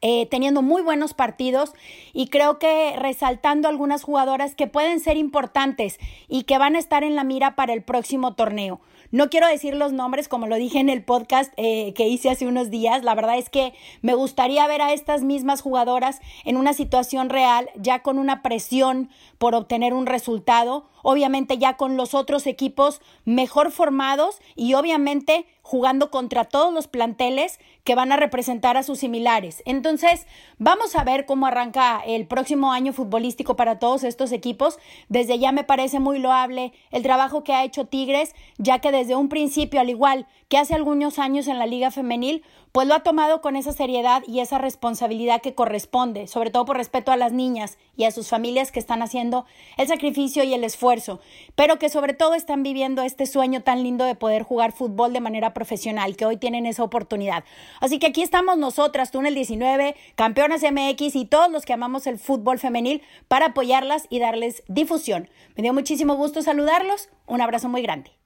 Eh, teniendo muy buenos partidos y creo que resaltando algunas jugadoras que pueden ser importantes y que van a estar en la mira para el próximo torneo. No quiero decir los nombres como lo dije en el podcast eh, que hice hace unos días. La verdad es que me gustaría ver a estas mismas jugadoras en una situación real, ya con una presión por obtener un resultado, obviamente ya con los otros equipos mejor formados y obviamente jugando contra todos los planteles que van a representar a sus similares. Entonces, vamos a ver cómo arranca el próximo año futbolístico para todos estos equipos. Desde ya me parece muy loable el trabajo que ha hecho Tigres, ya que desde un principio, al igual que hace algunos años en la Liga Femenil, pues lo ha tomado con esa seriedad y esa responsabilidad que corresponde, sobre todo por respeto a las niñas y a sus familias que están haciendo el sacrificio y el esfuerzo, pero que sobre todo están viviendo este sueño tan lindo de poder jugar fútbol de manera profesional, que hoy tienen esa oportunidad. Así que aquí estamos nosotras, Túnel 19, Campeonas MX y todos los que amamos el fútbol femenil para apoyarlas y darles difusión. Me dio muchísimo gusto saludarlos. Un abrazo muy grande.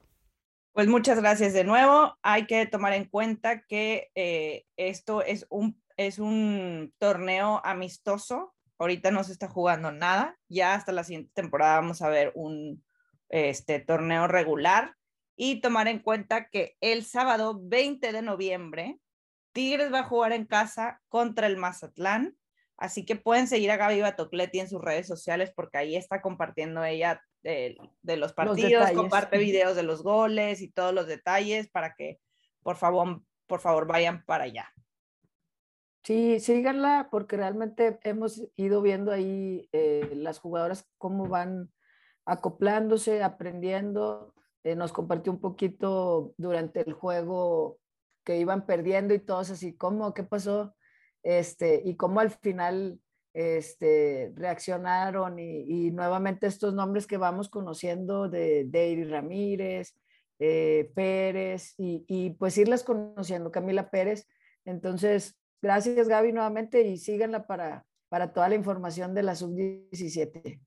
Pues muchas gracias de nuevo. Hay que tomar en cuenta que eh, esto es un, es un torneo amistoso. Ahorita no se está jugando nada. Ya hasta la siguiente temporada vamos a ver un este, torneo regular. Y tomar en cuenta que el sábado 20 de noviembre, Tigres va a jugar en casa contra el Mazatlán. Así que pueden seguir a Gaby Batocletti en sus redes sociales porque ahí está compartiendo ella de, los partidos, comparte videos de los goles y todos los detalles para que por favor, por favor vayan para allá. Sí, síganla porque realmente hemos ido viendo ahí eh, las jugadoras cómo van acoplándose, aprendiendo. Eh, nos compartió un poquito durante el juego que iban perdiendo y todos así, ¿cómo? ¿Qué pasó? Este, y cómo al final este, reaccionaron y, nuevamente estos nombres que vamos conociendo de Deiri Ramírez, eh, Pérez y, pues irlas conociendo, Camila Pérez. Entonces, gracias Gaby nuevamente y síganla para, para toda la información de la sub-17.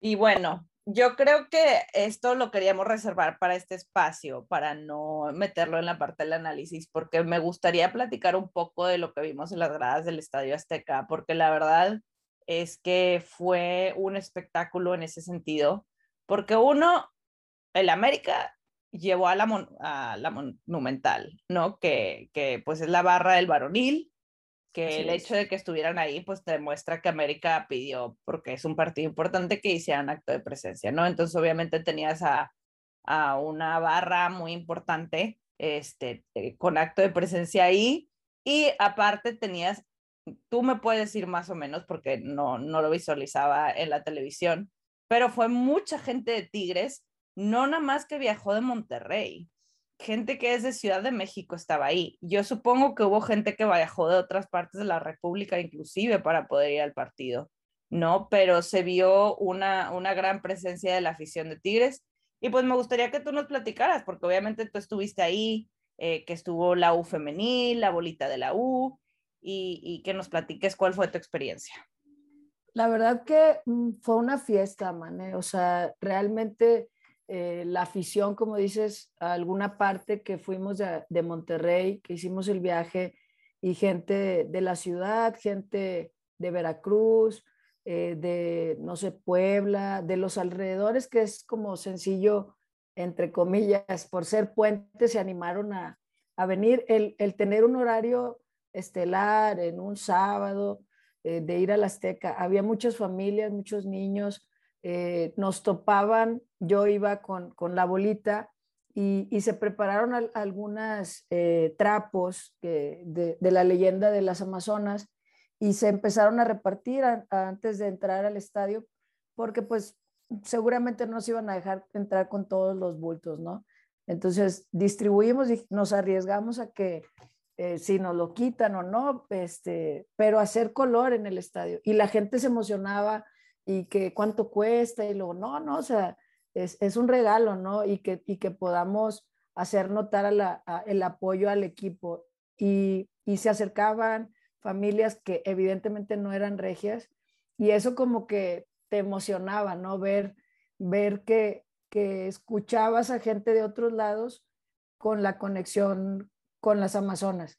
Y bueno, yo creo que esto lo queríamos reservar para este espacio, para no meterlo en la parte del análisis, porque me gustaría platicar un poco de lo que vimos en las gradas del Estadio Azteca, porque la verdad es que fue un espectáculo en ese sentido, porque uno, el América llevó a la, Monumental, ¿no? Que, que pues es la barra del varonil, que el hecho de que estuvieran ahí, pues demuestra que América pidió, porque es un partido importante, que hicieran acto de presencia, ¿no? Entonces, obviamente tenías a, a una barra muy importante, este, eh, con acto de presencia ahí, y aparte tenías, tú me puedes decir más o menos, porque no, no lo visualizaba en la televisión, pero fue mucha gente de Tigres, no nada más que viajó de Monterrey, gente que es de Ciudad de México estaba ahí. Yo supongo que hubo gente que viajó de otras partes de la República inclusive para poder ir al partido, ¿no? Pero se vio una, una gran presencia de la afición de Tigres y pues me gustaría que tú nos platicaras, porque obviamente tú estuviste ahí, eh, que estuvo la U femenil, la bolita de la U, y, y que nos platiques cuál fue tu experiencia. La verdad que mm, fue una fiesta, man. O sea, realmente eh, la afición, como dices, a alguna parte que fuimos de, Monterrey, que hicimos el viaje, y gente de, la ciudad, gente de Veracruz, eh, de, no sé, Puebla, de los alrededores, que es como sencillo, entre comillas, por ser puentes, se animaron a, venir. El, tener un horario estelar en un sábado, eh, de ir a la Azteca, había muchas familias, muchos niños, nos topaban yo iba con, la bolita y, se prepararon algunas eh, trapos de, la leyenda de las Amazonas y se empezaron a repartir antes de entrar al estadio porque pues seguramente no se iban a dejar entrar con todos los bultos, ¿no? Entonces distribuimos y nos arriesgamos a que eh, si nos lo quitan o no, este, pero hacer color en el estadio. Y la gente se emocionaba y que cuánto cuesta y luego, no, no, o sea, es, un regalo, ¿no? Y que, y que podamos hacer notar el apoyo al equipo. Y, se acercaban familias que evidentemente no eran regias y eso como que te emocionaba, ¿no? Ver, ver que, que escuchabas a gente de otros lados con la conexión con las Amazonas.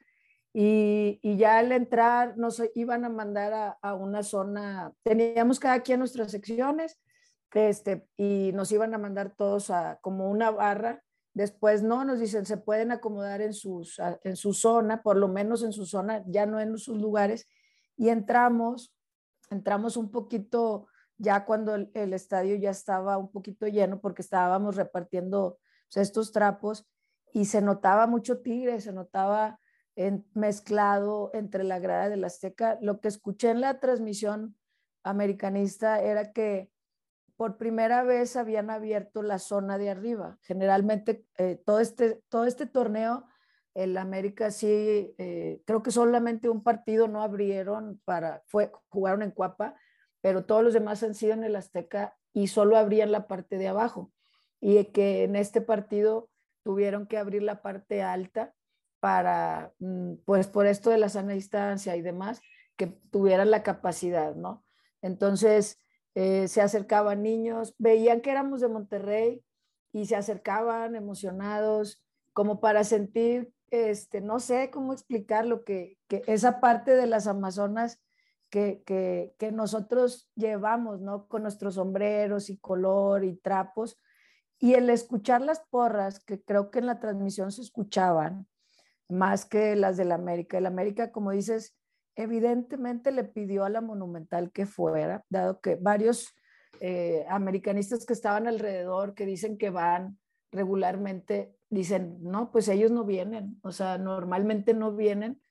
Y, ya al entrar nos iban a mandar a, una zona, teníamos cada quien nuestras secciones este, y nos iban a mandar todos a como una barra. Después no, nos dicen, se pueden acomodar en, sus, en su zona, por lo menos en su zona, ya no en sus lugares. Y entramos, entramos un poquito ya cuando el, estadio ya estaba un poquito lleno porque estábamos repartiendo pues, estos trapos y se notaba mucho tigre, se notaba mezclado entre la grada de la Azteca. Lo que escuché en la transmisión americanista era que por primera vez habían abierto la zona de arriba. Generalmente eh, todo, este, todo este torneo, el América sí, eh, creo que solamente un partido no abrieron para, fue, jugaron en Cuapa, pero todos los demás han sido en el Azteca y solo abrían la parte de abajo. Y que en este partido tuvieron que abrir la parte alta para, mm, pues por esto de la sana distancia y demás, que tuvieran la capacidad, ¿no? Entonces, eh, se acercaban niños, veían que éramos de Monterrey y se acercaban emocionados, como para sentir, este, no sé cómo explicar lo que, que esa parte de las Amazonas que, que, que, nosotros llevamos, ¿no? Con nuestros sombreros y color y trapos. Y el escuchar las porras, que creo que en la transmisión se escuchaban, más que las del América. El América, como dices, evidentemente le pidió a la Monumental que fuera, dado que varios eh, americanistas que estaban alrededor, que dicen que van regularmente, dicen, no, pues ellos no vienen, o sea, normalmente no vienen.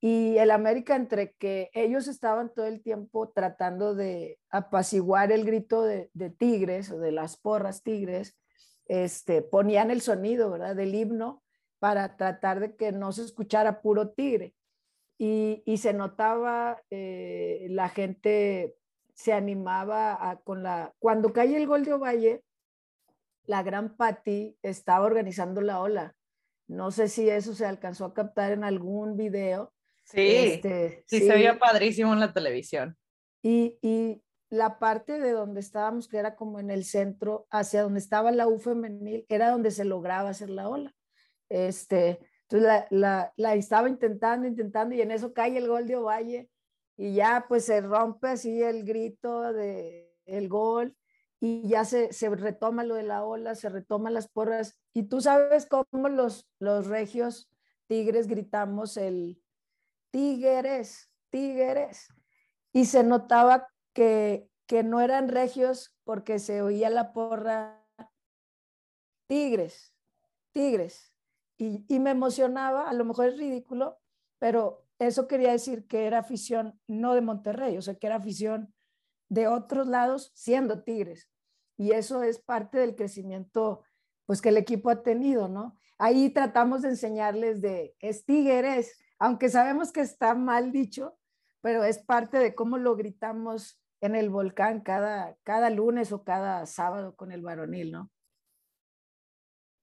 Y el América, entre que ellos estaban todo el tiempo tratando de apaciguar el grito de, de tigres o de las porras tigres, este, ponían el sonido, ¿verdad? Del himno para tratar de que no se escuchara puro tigre y, se notaba, eh, la gente se animaba con la... Cuando cae el gol de Ovalle, la gran Patti estaba organizando la ola. No sé si eso se alcanzó a captar en algún video. Sí, este, sí, se veía padrísimo en la televisión. Y, y, la parte de donde estábamos, que era como en el centro, hacia donde estaba la U femenil, era donde se lograba hacer la ola. Este, entonces la, la, estaba intentando, intentando y en eso cae el gol de Ovalle y ya pues se rompe así el grito de el gol y ya se, se retoma lo de la ola, se retoman las porras y tú sabes cómo los, los regios tigres gritamos el tigres, tigres y se notaba que, que no eran regios porque se oía la porra tigres, tigres y, me emocionaba, a lo mejor es ridículo, pero eso quería decir que era afición no de Monterrey, o sea, que era afición de otros lados siendo Tigres. Y eso es parte del crecimiento pues que el equipo ha tenido, ¿no? Ahí tratamos de enseñarles de es Tigres, aunque sabemos que está mal dicho, pero es parte de cómo lo gritamos en el volcán cada, cada lunes o cada sábado con el varonil, ¿no?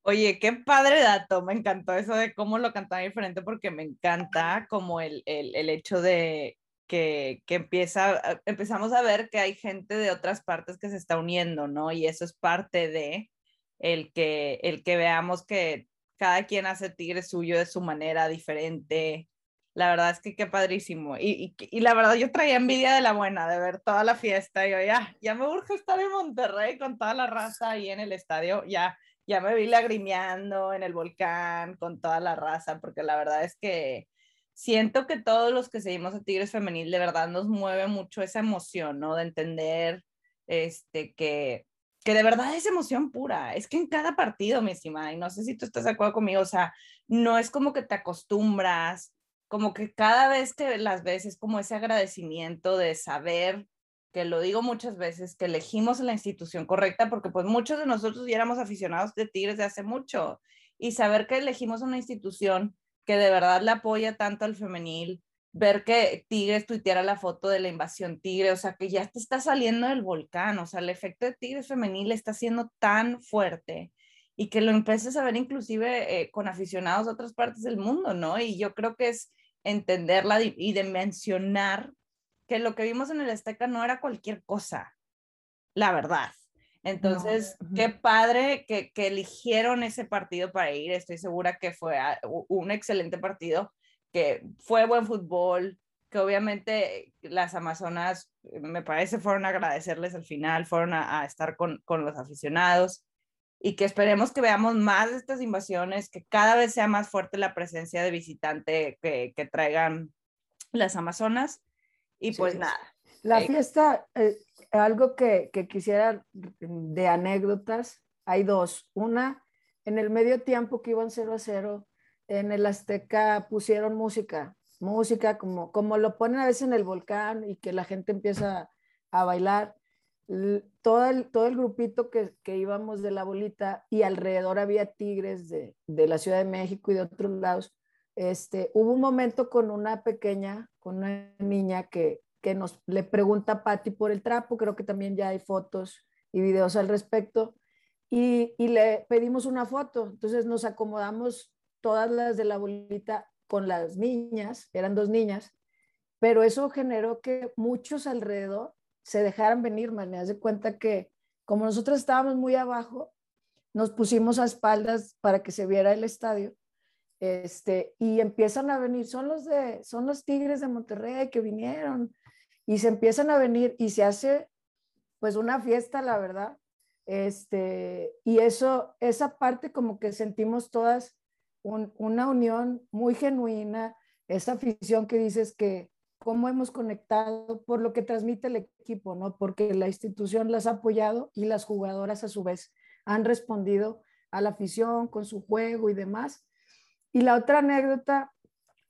Oye, qué padre dato, me encantó eso de cómo lo cantaba diferente porque me encanta como el, el, hecho de que, que, empieza, ah, empezamos a ver que hay gente de otras partes que se está uniendo, ¿no? Y eso es parte de el que, el que veamos que cada quien hace tigre suyo de su manera diferente. La verdad es que qué padrísimo. Y, y, y, la verdad yo traía envidia de la buena de ver toda la fiesta. Y yo ya, ya me urge estar en Monterrey con toda la raza ahí en el estadio. Ya, ya me vi lagrimeando en el volcán con toda la raza, porque la verdad es que siento que todos los que seguimos a Tigres Femenil de verdad nos mueve mucho esa emoción, ¿no? De entender este, que, que de verdad es emoción pura. Es que en cada partido, mi estimada, y no sé si tú estás de acuerdo conmigo, o sea, no es como que te acostumbras, como que cada vez que las ves es como ese agradecimiento de saber, que lo digo muchas veces, que elegimos la institución correcta, porque pues muchos de nosotros ya éramos aficionados de Tigres de hace mucho, y saber que elegimos una institución que de verdad le apoya tanto al femenil, ver que Tigres tuiteara la foto de la invasión Tigre, o sea, que ya te está saliendo del volcán, o sea, el efecto de Tigres femenil está siendo tan fuerte y que lo empieces a ver inclusive eh, con aficionados de otras partes del mundo, ¿no? Y yo creo que es entenderla y de mencionar que lo que vimos en el Azteca no era cualquier cosa, la verdad. Entonces, qué padre que, que, eligieron ese partido para ir. Estoy segura que fue un excelente partido que fue buen fútbol, que obviamente las Amazonas, me parece, fueron a agradecerles al final, fueron a, estar con, con, los aficionados y que esperemos que veamos más de estas invasiones, que cada vez sea más fuerte la presencia de visitante que, que traigan las Amazonas. Y pues nada. La eh, fiesta, eh, algo que, que quisiera de anécdotas, hay dos. Una, en el medio tiempo que iban 0 a 0, en el Azteca pusieron música, música como, como lo ponen a veces en el volcán y que la gente empieza a bailar. Todo el, todo el grupito que, que íbamos de la bolita y alrededor había tigres de, de, la Ciudad de México y de otros lados. Este, hubo un momento con una pequeña, con una niña que, que nos le pregunta a Patti por el trapo, creo que también ya hay fotos y videos al respecto, y, y le pedimos una foto. Entonces nos acomodamos todas las de la bolita con las niñas, eran dos niñas, pero eso generó que muchos alrededor se dejaran venir, me de cuenta que como nosotros estábamos muy abajo, nos pusimos a espaldas para que se viera el estadio. Este, y empiezan a venir, son los de, son los Tigres de Monterrey que vinieron y se empiezan a venir y se hace pues una fiesta, la verdad. Este, y eso, esa parte como que sentimos todas una unión muy genuina, esa afición que dices que cómo hemos conectado por lo que transmite el equipo, ¿no? Porque la institución las ha apoyado y las jugadoras a su vez han respondido a la afición con su juego y demás. Y la otra anécdota,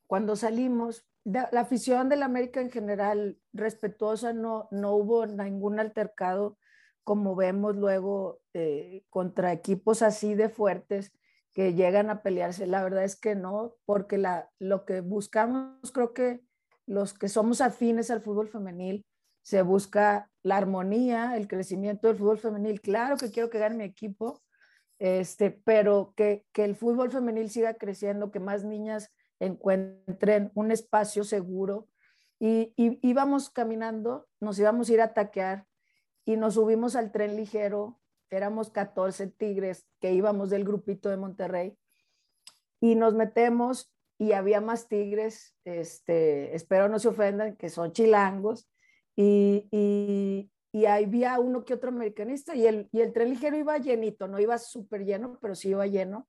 cuando salimos, la afición del América en general respetuosa, no, no hubo ningún altercado como vemos luego eh, contra equipos así de fuertes que llegan a pelearse. La verdad es que no, porque lo que buscamos, creo que los que somos afines al fútbol femenil, se busca la armonía, el crecimiento del fútbol femenil. Claro que quiero que gane mi equipo, este, pero que, que el fútbol femenil siga creciendo, que más niñas encuentren un espacio seguro. Y, y íbamos caminando, nos íbamos a ir a taquear y nos subimos al tren ligero éramos 14 tigres que íbamos del grupito de Monterrey y nos metemos y había más tigres, este, espero no se ofendan, que son chilangos, y, y, y había uno que otro americanista y el, y el tren ligero iba llenito, no iba súper lleno, pero sí iba lleno.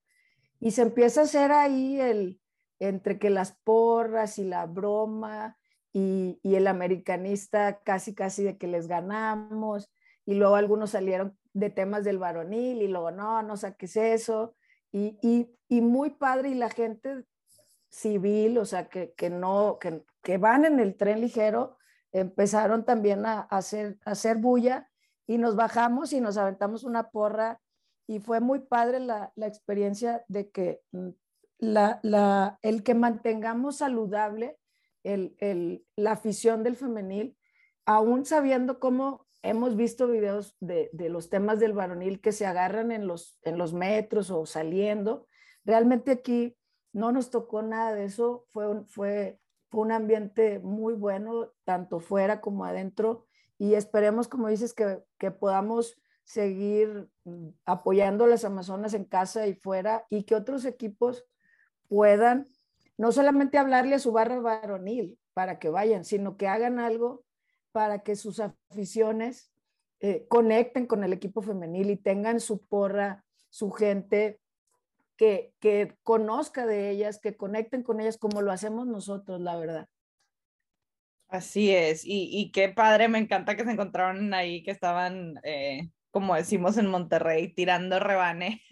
Y se empieza a hacer ahí el, entre que las porras y la broma y, y el americanista casi, casi de que les ganamos, y luego algunos salieron de temas del varonil y luego, no, no saques eso. Y, y, y muy padre y la gente civil, o sea, que, que no, que, que, van en el tren ligero, empezaron también a, hacer, a hacer bulla y nos bajamos y nos aventamos una porra y fue muy padre la, la experiencia de que mm, la, la, el que mantengamos saludable el, el, la afición del femenil, aún sabiendo cómo hemos visto videos de, de, los temas del varonil que se agarran en los, en los metros o saliendo. Realmente aquí no nos tocó nada de eso, fue fue, fue un ambiente muy bueno, tanto fuera como adentro, y esperemos, como dices, que, que podamos seguir mm, apoyando a las Amazonas en casa y fuera y que otros equipos puedan no solamente hablarle a su barra varonil para que vayan, sino que hagan algo para que sus aficiones eh, conecten con el equipo femenil y tengan su porra, su gente que, que conozca de ellas, que conecten con ellas como lo hacemos nosotros, la verdad. Así es, y, y, qué padre, me encanta que se encontraron ahí, que estaban eh, como decimos en Monterrey, tirando rebane.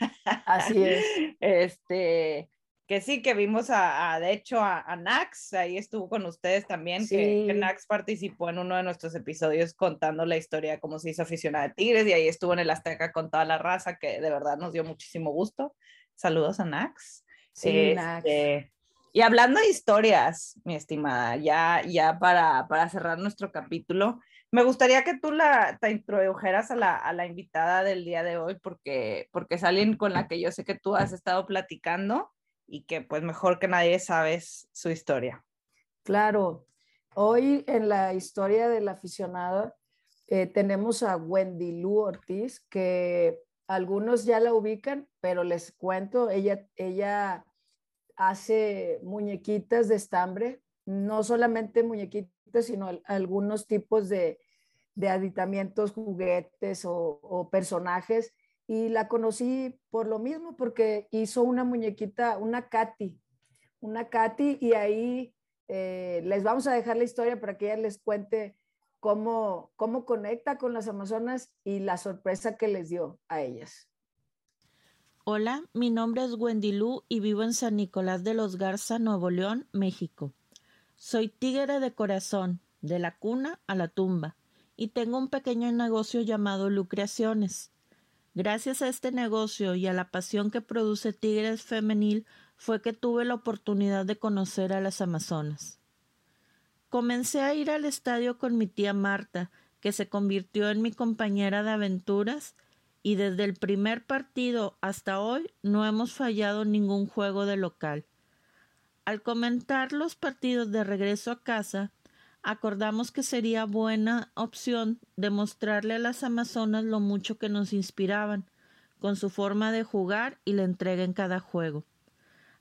Así es. [laughs] Este, que sí, que vimos a, de hecho, a, Nax, ahí estuvo con ustedes también, que, Nax participó en uno de nuestros episodios contando la historia de cómo se hizo aficionada de Tigres y ahí estuvo en el Azteca con toda la raza, que de verdad nos dio muchísimo gusto. Saludos a Nax. Sí, Nax. Este, y hablando de historias, mi estimada, ya, ya para, para cerrar nuestro capítulo, me gustaría que tú la, te introdujeras a la, a la, invitada del día de hoy, porque, porque es alguien con la que yo sé que tú has estado platicando y que pues mejor que nadie sabes su historia. Claro, hoy en la historia del aficionado eh, tenemos a Wendy Lu Ortiz, que algunos ya la ubican, pero les cuento, ella, ella hace muñequitas de estambre, no solamente muñequitas, sino algunos tipos de, de aditamientos, juguetes o, personajes. Y la conocí por lo mismo, porque hizo una muñequita, una Katy, una Katy, y ahí eh, les vamos a dejar la historia para que ella les cuente cómo, cómo conecta con las Amazonas y la sorpresa que les dio a ellas. Hola, mi nombre es Wendy Lu y vivo en San Nicolás de los Garza, Nuevo León, México. Soy tigre de corazón, de la cuna a la tumba, y tengo un pequeño negocio llamado Lu Creaciones. Gracias a este negocio y a la pasión que produce Tigres Femenil fue que tuve la oportunidad de conocer a las Amazonas. Comencé a ir al estadio con mi tía Marta, que se convirtió en mi compañera de aventuras y desde el primer partido hasta hoy no hemos fallado ningún juego de local. Al comentar los partidos de regreso a casa, acordamos que sería buena opción demostrarle a las Amazonas lo mucho que nos inspiraban, con su forma de jugar y la entrega en cada juego.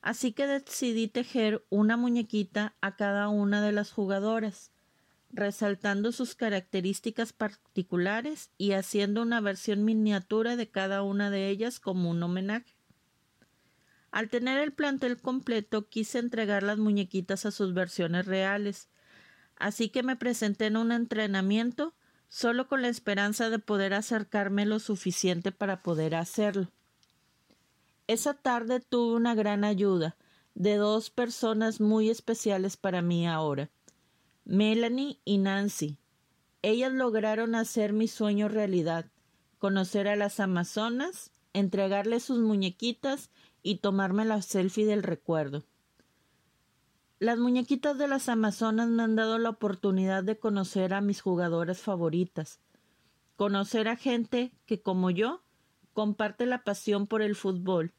Así que decidí tejer una muñequita a cada una de las jugadoras, resaltando sus características particulares y haciendo una versión miniatura de cada una de ellas como un homenaje. Al tener el plantel completo quise entregar las muñequitas a sus versiones reales, así que me presenté en un entrenamiento solo con la esperanza de poder acercarme lo suficiente para poder hacerlo. Esa tarde tuve una gran ayuda de dos personas muy especiales para mí ahora Melanie y Nancy. Ellas lograron hacer mi sueño realidad, conocer a las Amazonas, entregarles sus muñequitas y tomarme la selfie del recuerdo. Las muñequitas de las Amazonas me han dado la oportunidad de conocer a mis jugadoras favoritas, conocer a gente que como yo comparte la pasión por el fútbol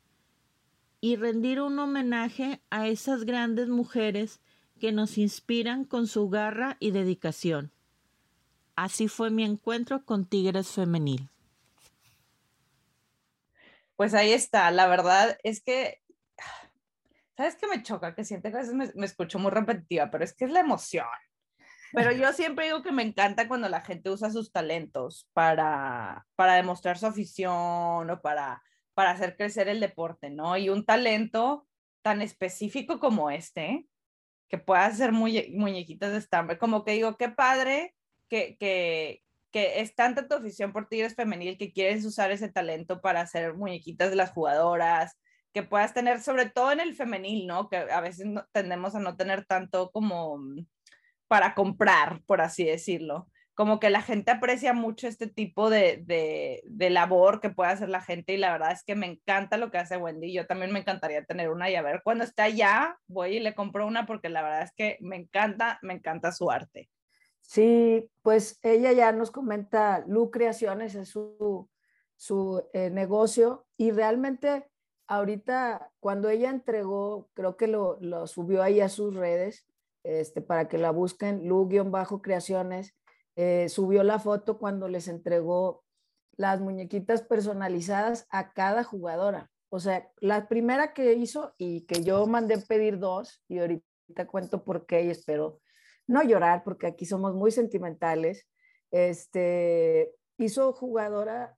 y rendir un homenaje a esas grandes mujeres que nos inspiran con su garra y dedicación. Así fue mi encuentro con Tigres Femenil. Pues ahí está, la verdad es que, ¿sabes qué me choca? Que siento que a veces me, me escucho muy repetitiva, pero es que es la emoción. Pero [laughs] yo siempre digo que me encanta cuando la gente usa sus talentos para, para demostrar su afición o para, para hacer crecer el deporte, ¿no? Y un talento tan específico como este, que puedas hacer muñequitas de estambre. Como que digo, qué padre que, que, que es tanta tu afición por Tigres Femenil que quieres usar ese talento para hacer muñequitas de las jugadoras, que puedas tener, sobre todo en el femenil, ¿no? Que a veces tendemos a no tener tanto como para comprar, por así decirlo como que la gente aprecia mucho este tipo de, de, labor que puede hacer la gente y la verdad es que me encanta lo que hace Wendy. Yo también me encantaría tener una y a ver, cuando esté allá voy y le compro una porque la verdad es que me encanta, me encanta su arte. Sí, pues ella ya nos comenta, Lu Creaciones es su, su eh, negocio y realmente ahorita cuando ella entregó, creo que lo, lo subió ahí a sus redes este, para que la busquen, Lu-Creaciones eh, subió la foto cuando les entregó las muñequitas personalizadas a cada jugadora. O sea, la primera que hizo y que yo mandé pedir dos, y ahorita cuento por qué y espero no llorar porque aquí somos muy sentimentales, este, hizo jugadora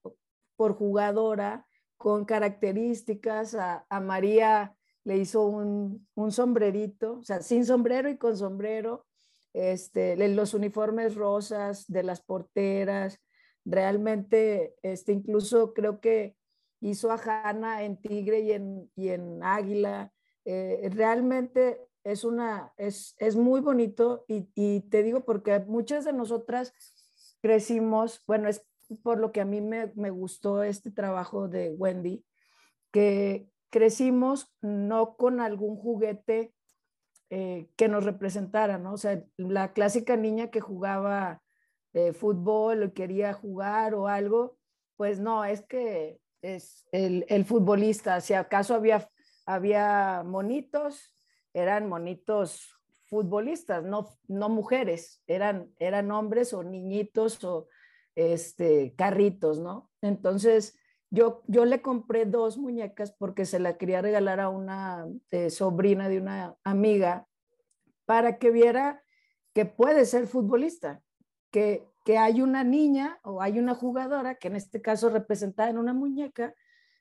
por jugadora con características, a, a María le hizo un, un, sombrerito, o sea, sin sombrero y con sombrero, este, los uniformes rosas de las porteras, realmente, este, incluso creo que hizo a Hanna en Tigre y en, y en Águila. Eh, realmente es, una, es, es muy bonito y, y, te digo porque muchas de nosotras crecimos, bueno, es por lo que a mí me, me gustó este trabajo de Wendy, que crecimos no con algún juguete eh, que nos representara, ¿no? O sea, la clásica niña que jugaba eh, fútbol o quería jugar o algo, pues no, es que es el, el, futbolista, si acaso había, había monitos, eran monitos futbolistas, no, no mujeres, eran, eran hombres o niñitos o este, carritos, ¿no? Entonces, yo, yo le compré dos muñecas porque se la quería regalar a una eh, sobrina de una amiga para que viera que puede ser futbolista, que, que hay una niña o hay una jugadora, que en este caso representada en una muñeca,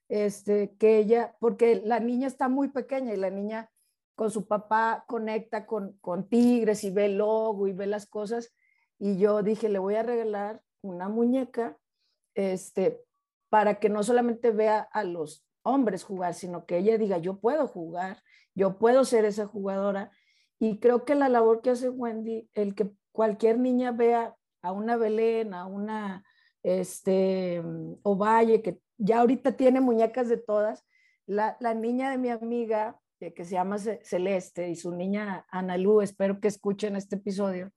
este, que ella, porque la niña está muy pequeña y la niña con su papá conecta con, con tigres y ve el logo y ve las cosas. Y yo dije, le voy a regalar una muñeca este, para que no solamente vea a los hombres jugar, sino que ella diga, yo puedo jugar, yo puedo ser esa jugadora. Y creo que la labor que hace Wendy, el que cualquier niña vea a una Belén, a una este, Ovalle, que ya ahorita tiene muñecas de todas, la, la niña de mi amiga, eh, que se llama Celeste, y su niña Ana Lu, espero que escuchen este episodio,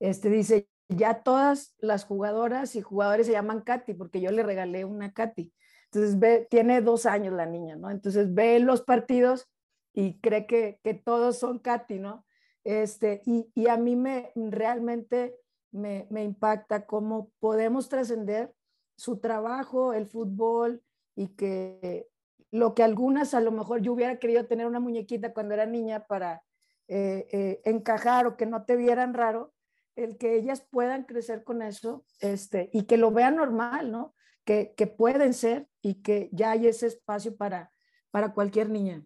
este, dice, ya todas las jugadoras y jugadores se llaman Katy, porque yo le regalé una Katy. Entonces, ve, tiene dos años la niña, ¿no? Entonces, ve los partidos y cree que, que todos son Katy, ¿no? Este, y, y a mí me realmente me, me impacta cómo podemos trascender su trabajo, el fútbol, y que lo que algunas a lo mejor yo hubiera querido tener una muñequita cuando era niña para eh, eh, encajar o que no te vieran raro, el que ellas puedan crecer con eso este, y que lo vean normal, ¿no? Que, que pueden ser y que ya hay ese espacio para, para cualquier niña.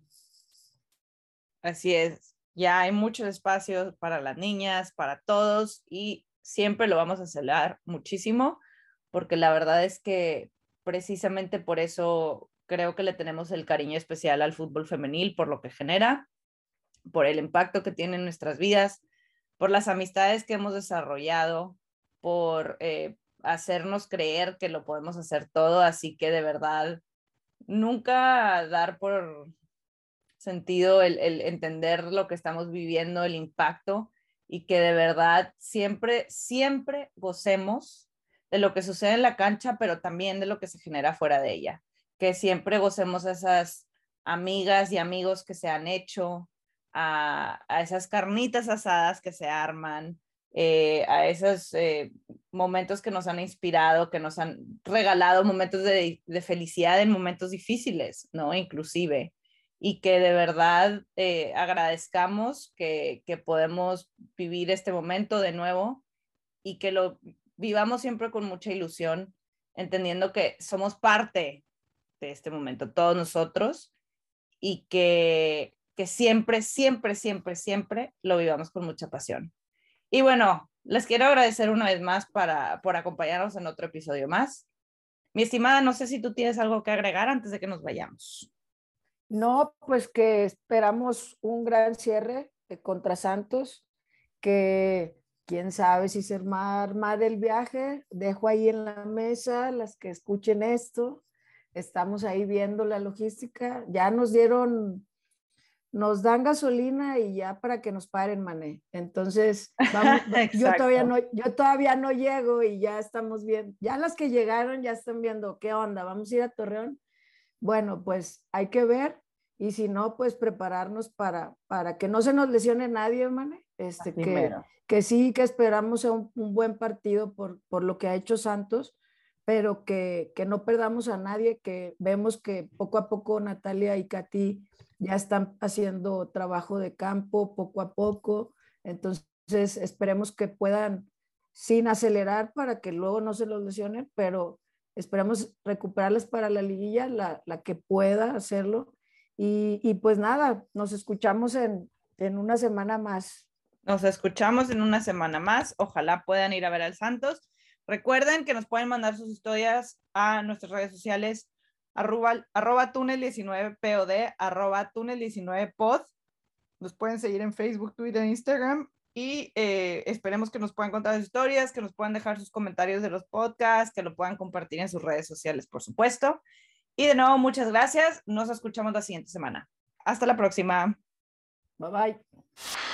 Así es, ya hay muchos espacios para las niñas, para todos y siempre lo vamos a celebrar muchísimo porque la verdad es que precisamente por eso creo que le tenemos el cariño especial al fútbol femenil, por lo que genera, por el impacto que tiene en nuestras vidas por las amistades que hemos desarrollado, por eh, hacernos creer que lo podemos hacer todo, así que de verdad, nunca dar por sentido el, el entender lo que estamos viviendo, el impacto, y que de verdad siempre, siempre gocemos de lo que sucede en la cancha, pero también de lo que se genera fuera de ella, que siempre gocemos esas amigas y amigos que se han hecho, a, esas carnitas asadas que se arman, eh, a esos eh, momentos que nos han inspirado, que nos han regalado momentos de, felicidad en momentos difíciles, ¿no? Inclusive. Y que de verdad eh, agradezcamos que, que podemos vivir este momento de nuevo y que lo vivamos siempre con mucha ilusión, entendiendo que somos parte de este momento, todos nosotros, y que que siempre, siempre, siempre, siempre lo vivamos con mucha pasión. Y bueno, les quiero agradecer una vez más para, por acompañarnos en otro episodio más. Mi estimada, no sé si tú tienes algo que agregar antes de que nos vayamos. No, pues que esperamos un gran cierre contra Santos, que quién sabe si se arma del viaje. Dejo ahí en la mesa las que escuchen esto. Estamos ahí viendo la logística. Ya nos dieron nos dan gasolina y ya para que nos paren, mané. Entonces, [laughs] yo, todavía no, yo todavía no llego y ya estamos bien. Ya las que llegaron ya están viendo qué onda, vamos a ir a Torreón. Bueno, pues hay que ver y si no, pues prepararnos para, para que no se nos lesione nadie, mané. Este, que, que sí, que esperamos un, un, buen partido por, por lo que ha hecho Santos, pero que, que no perdamos a nadie, que vemos que poco a poco Natalia y Katy ya están haciendo trabajo de campo poco a poco, entonces esperemos que puedan, sin acelerar para que luego no se los lesionen, pero esperamos recuperarles para la liguilla, la, la que pueda hacerlo. Y, y, pues nada, nos escuchamos en, en una semana más. Nos escuchamos en una semana más. Ojalá puedan ir a ver al Santos, Recuerden que nos pueden mandar sus historias a nuestras redes sociales arroba, arroba túnel19pod, arroba túnel19pod. Nos pueden seguir en Facebook, Twitter, Instagram y eh, esperemos que nos puedan contar sus historias, que nos puedan dejar sus comentarios de los podcasts, que lo puedan compartir en sus redes sociales, por supuesto. Y de nuevo, muchas gracias. Nos escuchamos la siguiente semana. Hasta la próxima. Bye bye.